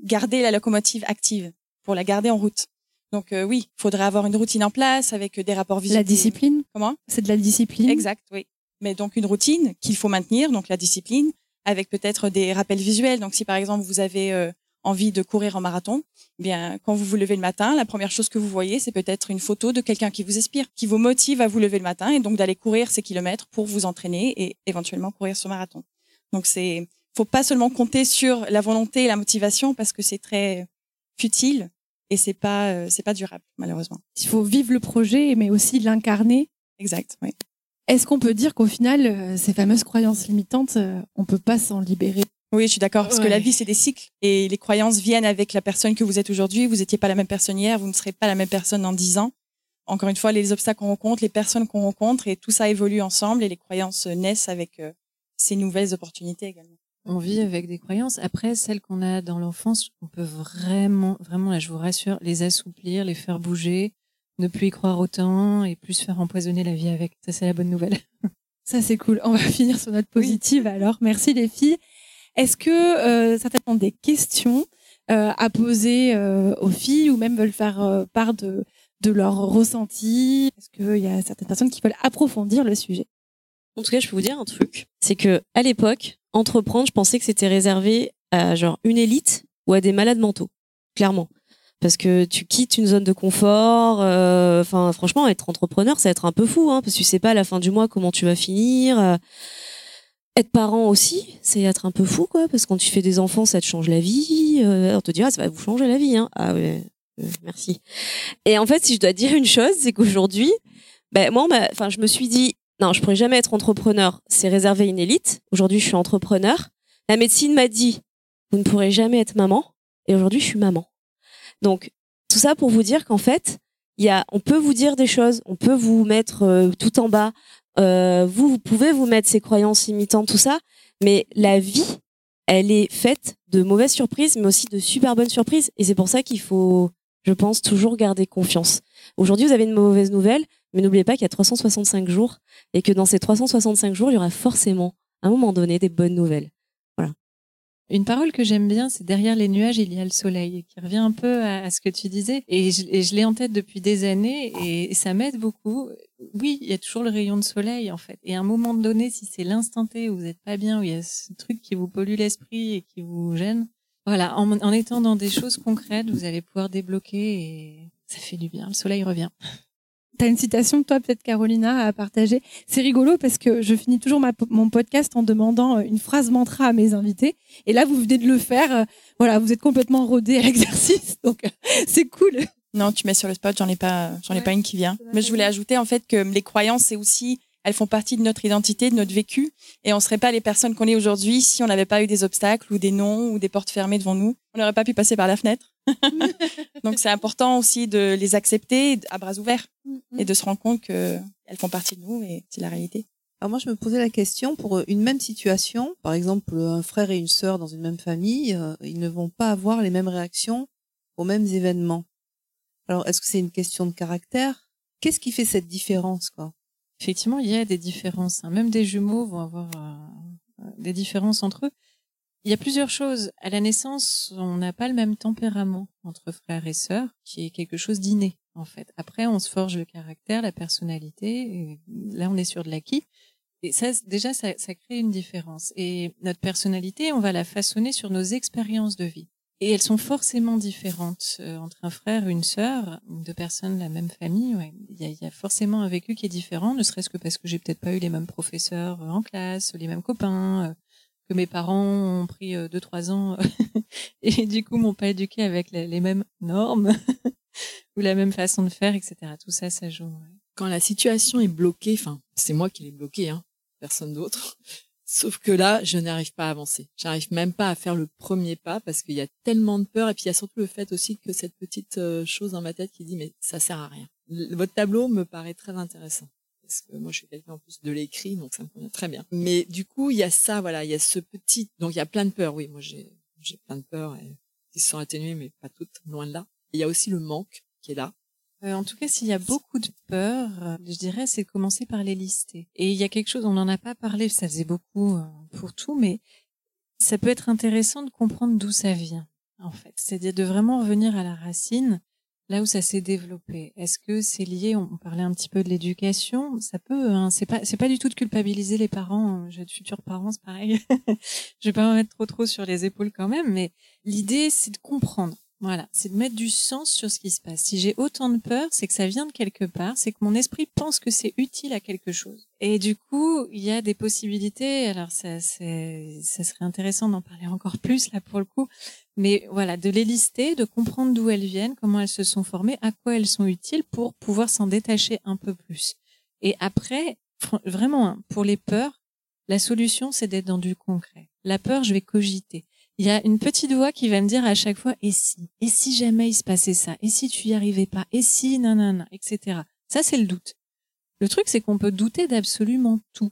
garder la locomotive active, pour la garder en route. Donc euh, oui, il faudrait avoir une routine en place avec euh, des rapports visuels. La discipline Comment? C'est de la discipline Exact, oui. Mais donc une routine qu'il faut maintenir, donc la discipline, avec peut-être des rappels visuels. Donc si par exemple vous avez euh, envie de courir en marathon, eh bien quand vous vous levez le matin, la première chose que vous voyez, c'est peut-être une photo de quelqu'un qui vous inspire, qui vous motive à vous lever le matin et donc d'aller courir ces kilomètres pour vous entraîner et éventuellement courir ce marathon. Donc c'est faut pas seulement compter sur la volonté et la motivation parce que c'est très futile et c'est pas euh, c'est pas durable malheureusement. Il faut vivre le projet, mais aussi l'incarner. Exact, oui. Est-ce qu'on peut dire qu'au final, euh, ces fameuses croyances limitantes, euh, on peut pas s'en libérer? Oui, je suis d'accord parce que la vie c'est des cycles et les croyances viennent avec la personne que vous êtes aujourd'hui. Vous n'étiez pas la même personne hier, vous ne serez pas la même personne dans dix ans. Encore une fois, les obstacles qu'on rencontre, les personnes qu'on rencontre et tout ça évolue ensemble et les croyances naissent avec euh, ces nouvelles opportunités également. On vit avec des croyances. Après, celles qu'on a dans l'enfance, on peut vraiment, vraiment, là, je vous rassure, les assouplir, les faire bouger, ne plus y croire autant et plus faire empoisonner la vie avec. Ça, c'est la bonne nouvelle. Ça, c'est cool. On va finir sur notre positive alors. Merci les filles. Est-ce que euh, certaines ont des questions euh, à poser euh, aux filles ou même veulent faire euh, part de, de leur ressenti Est-ce qu'il y a certaines personnes qui veulent approfondir le sujet? En tout cas, je peux vous dire un truc, c'est que à l'époque, entreprendre, je pensais que c'était réservé à genre une élite ou à des malades mentaux, clairement. Parce que tu quittes une zone de confort. euh, Enfin, franchement, être entrepreneur, c'est être un peu fou, hein, parce que tu sais pas à la fin du mois comment tu vas finir. euh. être parent aussi, c'est être un peu fou, quoi, parce que quand tu fais des enfants, ça te change la vie. euh, on te dit, ah, ça va vous changer la vie, hein. Ah ouais, merci. Et en fait, si je dois dire une chose, c'est qu'aujourd'hui, ben moi, enfin, je me suis dit, non, je pourrais jamais être entrepreneur. C'est réservé à une élite. Aujourd'hui, je suis entrepreneur. La médecine m'a dit, vous ne pourrez jamais être maman. Et aujourd'hui, je suis maman. Donc, tout ça pour vous dire qu'en fait, il y a, on peut vous dire des choses, on peut vous mettre euh, tout en bas. Euh, vous, vous pouvez vous mettre ces croyances limitantes, tout ça. Mais la vie, elle est faite de mauvaises surprises, mais aussi de super bonnes surprises. Et c'est pour ça qu'il faut, je pense, toujours garder confiance. Aujourd'hui, vous avez une mauvaise nouvelle, mais n'oubliez pas qu'il y a 365 jours et que dans ces 365 jours, il y aura forcément, à un moment donné, des bonnes nouvelles. Une parole que j'aime bien, c'est derrière les nuages, il y a le soleil, qui revient un peu à, ce que tu disais. Et je, et je l'ai en tête depuis des années et, ça m'aide beaucoup. Oui, il y a toujours le rayon de soleil, en fait. Et à un moment donné, si c'est l'instant T où vous n'êtes pas bien, où il y a ce truc qui vous pollue l'esprit et qui vous gêne, voilà, en, en étant dans des choses concrètes, vous allez pouvoir débloquer et ça fait du bien. Le soleil revient. T'as une citation, toi, peut-être, Carolina, à partager. C'est rigolo parce que je finis toujours ma, mon podcast en demandant euh, une phrase mantra à mes invités. Et là, vous venez de le faire. Euh, Voilà, vous êtes complètement rodé à l'exercice. Donc, euh, c'est cool. Non, tu mets sur le spot, j'en ai pas, j'en ai Ouais. pas une qui vient. Mais je voulais ajouter en fait que les croyances, c'est aussi, elles font partie de notre identité, de notre vécu, et on serait pas les personnes qu'on est aujourd'hui si on n'avait pas eu des obstacles ou des noms ou des portes fermées devant nous. On n'aurait pas pu passer par la fenêtre. Donc c'est important aussi de les accepter à bras ouverts et de se rendre compte que elles font partie de nous et c'est la réalité. Alors moi, je me posais la question pour une même situation, par exemple un frère et une sœur dans une même famille, euh, ils ne vont pas avoir les mêmes réactions aux mêmes événements. Alors, est-ce que c'est une question de caractère? Qu'est-ce qui fait cette différence, quoi? Effectivement, il y a des différences. hein. Même des jumeaux vont avoir euh, des différences entre eux. Il y a plusieurs choses. À la naissance, on n'a pas le même tempérament entre frères et sœurs, qui est quelque chose d'inné, en fait. Après, on se forge le caractère, la personnalité. là, on est sur de l'acquis. Et ça, déjà, ça crée une différence. Et notre personnalité, on va la façonner sur nos expériences de vie. Et elles sont forcément différentes euh, entre un frère, une sœur, deux personnes de la même famille. Ouais. Il, y a, il y a forcément un vécu qui est différent, ne serait-ce que parce que j'ai peut-être pas eu les mêmes professeurs en classe, les mêmes copains, euh, que mes parents ont pris euh, deux trois ans et du coup m'ont pas éduqué avec les mêmes normes ou la même façon de faire, etc. Tout ça, ça joue. Ouais. Quand la situation est bloquée, enfin, c'est moi qui l'ai bloquée, hein, personne d'autre. Sauf que là, je n'arrive pas à avancer. J'arrive même pas à faire le premier pas parce qu'il y a tellement de peur et puis il y a surtout le fait aussi que cette petite euh, chose dans ma tête qui dit mais ça sert à rien. Votre tableau me paraît très intéressant parce que moi je suis quelqu'un en plus de l'écrit donc ça me convient très bien. Mais du coup il y a ça voilà il y a ce petit donc il y a plein de peurs oui moi j'ai j'ai plein de peurs qui se sont atténuées mais pas toutes loin de là. Il y a aussi le manque qui est là. Euh, en tout cas, s'il y a beaucoup de peur, euh, je dirais, c'est de commencer par les lister. Et il y a quelque chose, on n'en a pas parlé, ça faisait beaucoup euh, pour tout, mais ça peut être intéressant de comprendre d'où ça vient, en fait. C'est-à-dire de vraiment revenir à la racine, là où ça s'est développé. Est-ce que c'est lié, on parlait un petit peu de l'éducation, ça peut, hein, c'est pas, c'est pas du tout de culpabiliser les parents, j'ai de futurs parents, c'est pareil. je vais pas me mettre trop trop sur les épaules quand même, mais l'idée, c'est de comprendre. Voilà, c'est de mettre du sens sur ce qui se passe. Si j'ai autant de peur, c'est que ça vient de quelque part, c'est que mon esprit pense que c'est utile à quelque chose. Et du coup, il y a des possibilités. Alors, ça, ça serait intéressant d'en parler encore plus là pour le coup. Mais voilà, de les lister, de comprendre d'où elles viennent, comment elles se sont formées, à quoi elles sont utiles pour pouvoir s'en détacher un peu plus. Et après, vraiment, hein, pour les peurs, la solution, c'est d'être dans du concret. La peur, je vais cogiter il y a une petite voix qui va me dire à chaque fois et si et si jamais il se passait ça? Et si tu y arrivais pas? Et si nanana etc ça c'est le doute. Le truc c'est qu'on peut douter d'absolument tout.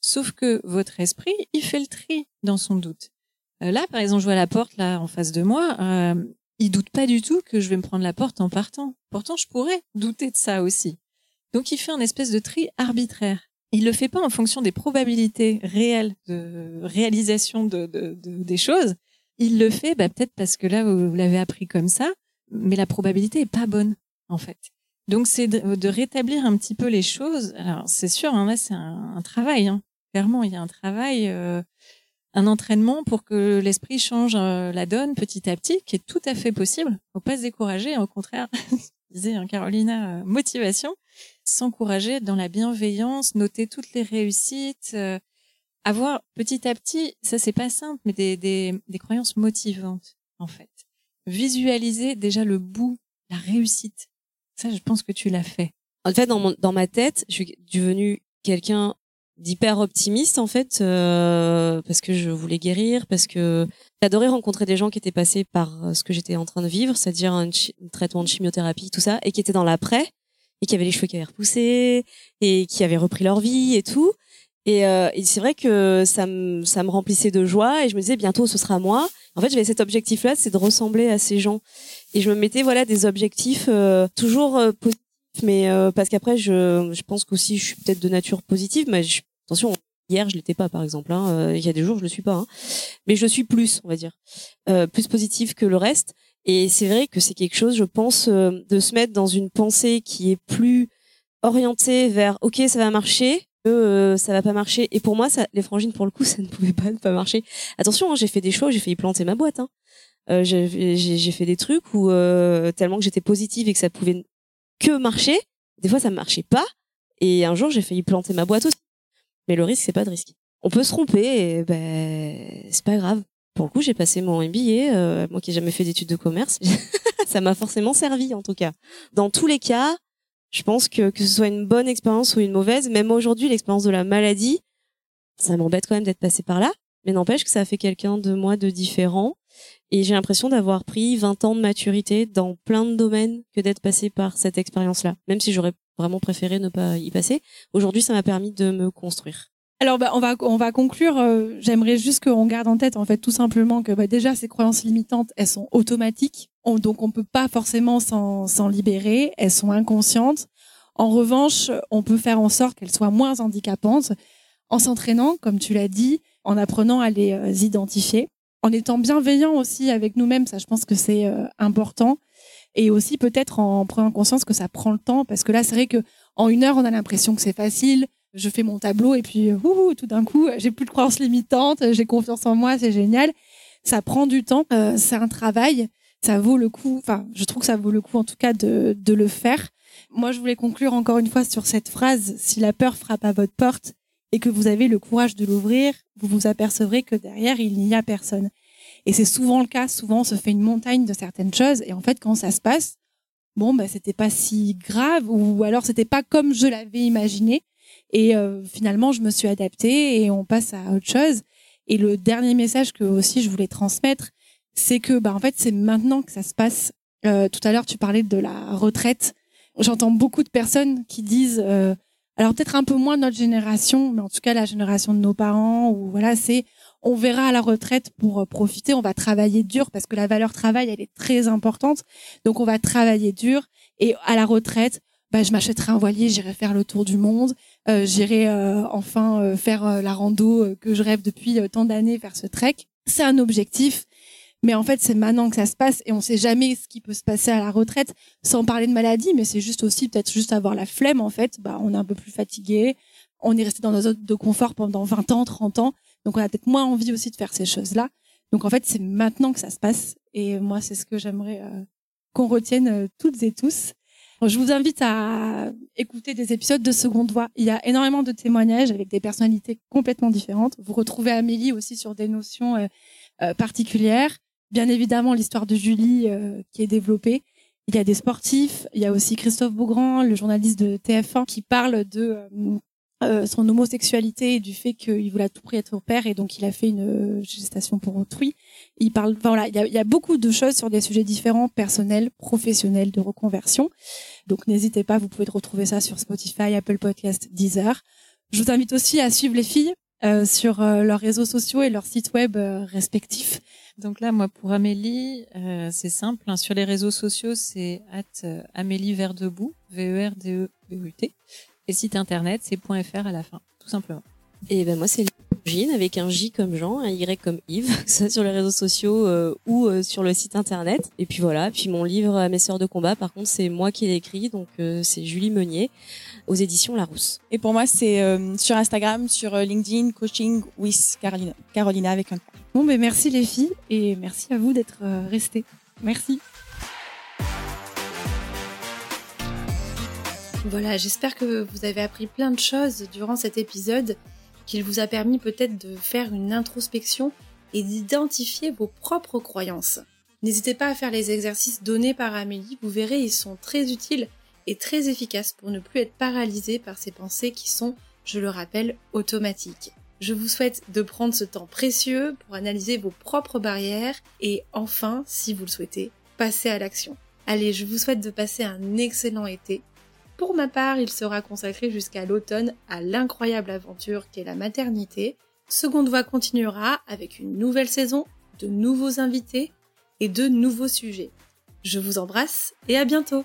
Sauf que votre esprit il fait le tri dans son doute. Euh, là par exemple je vois la porte là en face de moi euh, il doute pas du tout que je vais me prendre la porte en partant. Pourtant je pourrais douter de ça aussi. Donc il fait un espèce de tri arbitraire il le fait pas en fonction des probabilités réelles de réalisation de, de- de- des choses. Il le fait bah, peut-être parce que là, vous, l'avez appris comme ça, mais la probabilité est pas bonne, en fait. Donc, c'est de, de rétablir un petit peu les choses. Alors, c'est sûr, hein, là, c'est un, un travail. Hein. Clairement, il y a un travail, euh, un entraînement pour que l'esprit change euh, la donne petit à petit, qui est tout à fait possible. Faut pas se décourager, au contraire, disait hein, Carolina, euh, motivation s'encourager dans la bienveillance, noter toutes les réussites, euh, avoir petit à petit, ça c'est pas simple, mais des, des, des croyances motivantes en fait. Visualiser déjà le bout, la réussite. Ça, je pense que tu l'as fait. En fait, dans, mon, dans ma tête, je suis devenue quelqu'un d'hyper optimiste en fait euh, parce que je voulais guérir parce que j'adorais rencontrer des gens qui étaient passés par ce que j'étais en train de vivre c'est-à-dire un, un traitement de chimiothérapie tout ça et qui étaient dans l'après et qui avaient les cheveux qui avaient repoussé et qui avaient repris leur vie et tout. Et, euh, et c'est vrai que ça me ça me remplissait de joie et je me disais bientôt ce sera moi. En fait j'avais cet objectif là c'est de ressembler à ces gens. Et je me mettais voilà des objectifs euh, toujours euh, positifs mais euh, parce qu'après je je pense qu'aussi je suis peut-être de nature positive mais je, attention hier je l'étais pas par exemple hein, euh, il y a des jours je le suis pas hein. mais je suis plus on va dire euh, plus positive que le reste et c'est vrai que c'est quelque chose je pense euh, de se mettre dans une pensée qui est plus orientée vers ok ça va marcher euh, ça va pas marcher. Et pour moi ça les frangines pour le coup ça ne pouvait pas ne pas marcher. Attention hein, j'ai fait des choix j'ai failli planter ma boîte hein. Euh, j'ai fait des trucs où euh, tellement que j'étais positive et que ça pouvait que marcher des fois ça marchait pas. Et un jour j'ai failli planter ma boîte aussi. Mais le risque c'est pas de risque. On peut se tromper et ben c'est pas grave pour le coup j'ai passé mon MBA euh, moi qui ai jamais fait d'études de commerce ça m'a forcément servi en tout cas dans tous les cas je pense que que ce soit une bonne expérience ou une mauvaise même aujourd'hui l'expérience de la maladie ça m'embête quand même d'être passé par là mais n'empêche que ça a fait quelqu'un de moi de différent et j'ai l'impression d'avoir pris 20 ans de maturité dans plein de domaines que d'être passé par cette expérience-là. Même si j'aurais vraiment préféré ne pas y passer. Aujourd'hui, ça m'a permis de me construire. Alors bah, on va on va conclure. euh, J'aimerais juste qu'on garde en tête en fait tout simplement que bah, déjà ces croyances limitantes elles sont automatiques, On- donc on peut pas forcément s'en s'en libérer. Elles sont inconscientes. En revanche, on peut faire en sorte qu'elles soient moins handicapantes en s'entraînant, comme tu l'as dit, en apprenant à les euh, identifier, en étant bienveillant aussi avec nous-mêmes. Ça, je pense que c'est euh, important. Et aussi peut-être en prenant conscience que ça prend le temps, parce que là, c'est vrai que en une heure, on a l'impression que c'est facile. Je fais mon tableau et puis, euh, ouhou, tout d'un coup, j'ai plus de croyances limitantes, j'ai confiance en moi, c'est génial. Ça prend du temps, euh, c'est un travail, ça vaut le coup. Enfin, je trouve que ça vaut le coup en tout cas de, de le faire. Moi, je voulais conclure encore une fois sur cette phrase si la peur frappe à votre porte et que vous avez le courage de l'ouvrir, vous vous apercevrez que derrière il n'y a personne. Et c'est souvent le cas. Souvent, on se fait une montagne de certaines choses et en fait, quand ça se passe, bon, bah, c'était pas si grave ou alors c'était pas comme je l'avais imaginé. Et euh, finalement, je me suis adaptée et on passe à autre chose. Et le dernier message que aussi je voulais transmettre, c'est que bah en fait c'est maintenant que ça se passe. Euh, tout à l'heure tu parlais de la retraite. J'entends beaucoup de personnes qui disent, euh, alors peut-être un peu moins notre génération, mais en tout cas la génération de nos parents ou voilà c'est on verra à la retraite pour profiter, on va travailler dur parce que la valeur travail elle est très importante. Donc on va travailler dur et à la retraite bah, je m'achèterai un voilier, j'irai faire le tour du monde, euh, j'irai euh, enfin euh, faire la rando que je rêve depuis tant d'années, faire ce trek. C'est un objectif, mais en fait c'est maintenant que ça se passe et on sait jamais ce qui peut se passer à la retraite, sans parler de maladie, mais c'est juste aussi peut-être juste avoir la flemme en fait. Bah on est un peu plus fatigué, on est resté dans nos zones de confort pendant 20 ans, 30 ans, donc on a peut-être moins envie aussi de faire ces choses-là. Donc en fait c'est maintenant que ça se passe et moi c'est ce que j'aimerais qu'on retienne toutes et tous. Je vous invite à écouter des épisodes de Seconde Voix. Il y a énormément de témoignages avec des personnalités complètement différentes. Vous retrouvez Amélie aussi sur des notions euh, euh, particulières. Bien évidemment, l'histoire de Julie euh, qui est développée. Il y a des sportifs. Il y a aussi Christophe Beaugrand, le journaliste de TF1, qui parle de euh, son homosexualité et du fait qu'il voulait tout prix être père et donc il a fait une gestation pour autrui. Il parle, voilà, il y a, beaucoup de choses sur des sujets différents, personnels, professionnels, de reconversion. Donc n'hésitez pas, vous pouvez retrouver ça sur Spotify, Apple Podcast, Deezer. Je vous invite aussi à suivre les filles euh, sur euh, leurs réseaux sociaux et leurs sites web respectifs. Donc là, moi, pour Amélie, c'est simple. Hein, sur les réseaux sociaux, c'est at Amélie Verdebout, V-E-R-D-E-B-U-T. Et site internet, c'est .fr à la fin, tout simplement. Et ben moi, c'est Jean avec un J comme Jean, un Y comme Yves, que ce soit sur les réseaux sociaux euh, ou euh, sur le site internet. Et puis voilà. Puis mon livre Mes sœurs de combat, par contre, c'est moi qui l'ai écrit, donc euh, c'est Julie Meunier aux éditions Larousse. Et pour moi, c'est sur Instagram, sur LinkedIn, coaching with Carolina, Carolina avec un. Bon, ben merci les filles et merci à vous d'être restées. Merci. Voilà, j'espère que vous avez appris plein de choses durant cet épisode, qu'il vous a permis peut-être de faire une introspection et d'identifier vos propres croyances. N'hésitez pas à faire les exercices donnés par Amélie, vous verrez, ils sont très utiles et très efficaces pour ne plus être paralysé par ces pensées qui sont, je le rappelle, automatiques. Je vous souhaite de prendre ce temps précieux pour analyser vos propres barrières et enfin, si vous le souhaitez, passer à l'action. Allez, je vous souhaite de passer un excellent été pour ma part, il sera consacré jusqu'à l'automne à l'incroyable aventure qu'est la maternité. Seconde Voix continuera avec une nouvelle saison, de nouveaux invités et de nouveaux sujets. Je vous embrasse et à bientôt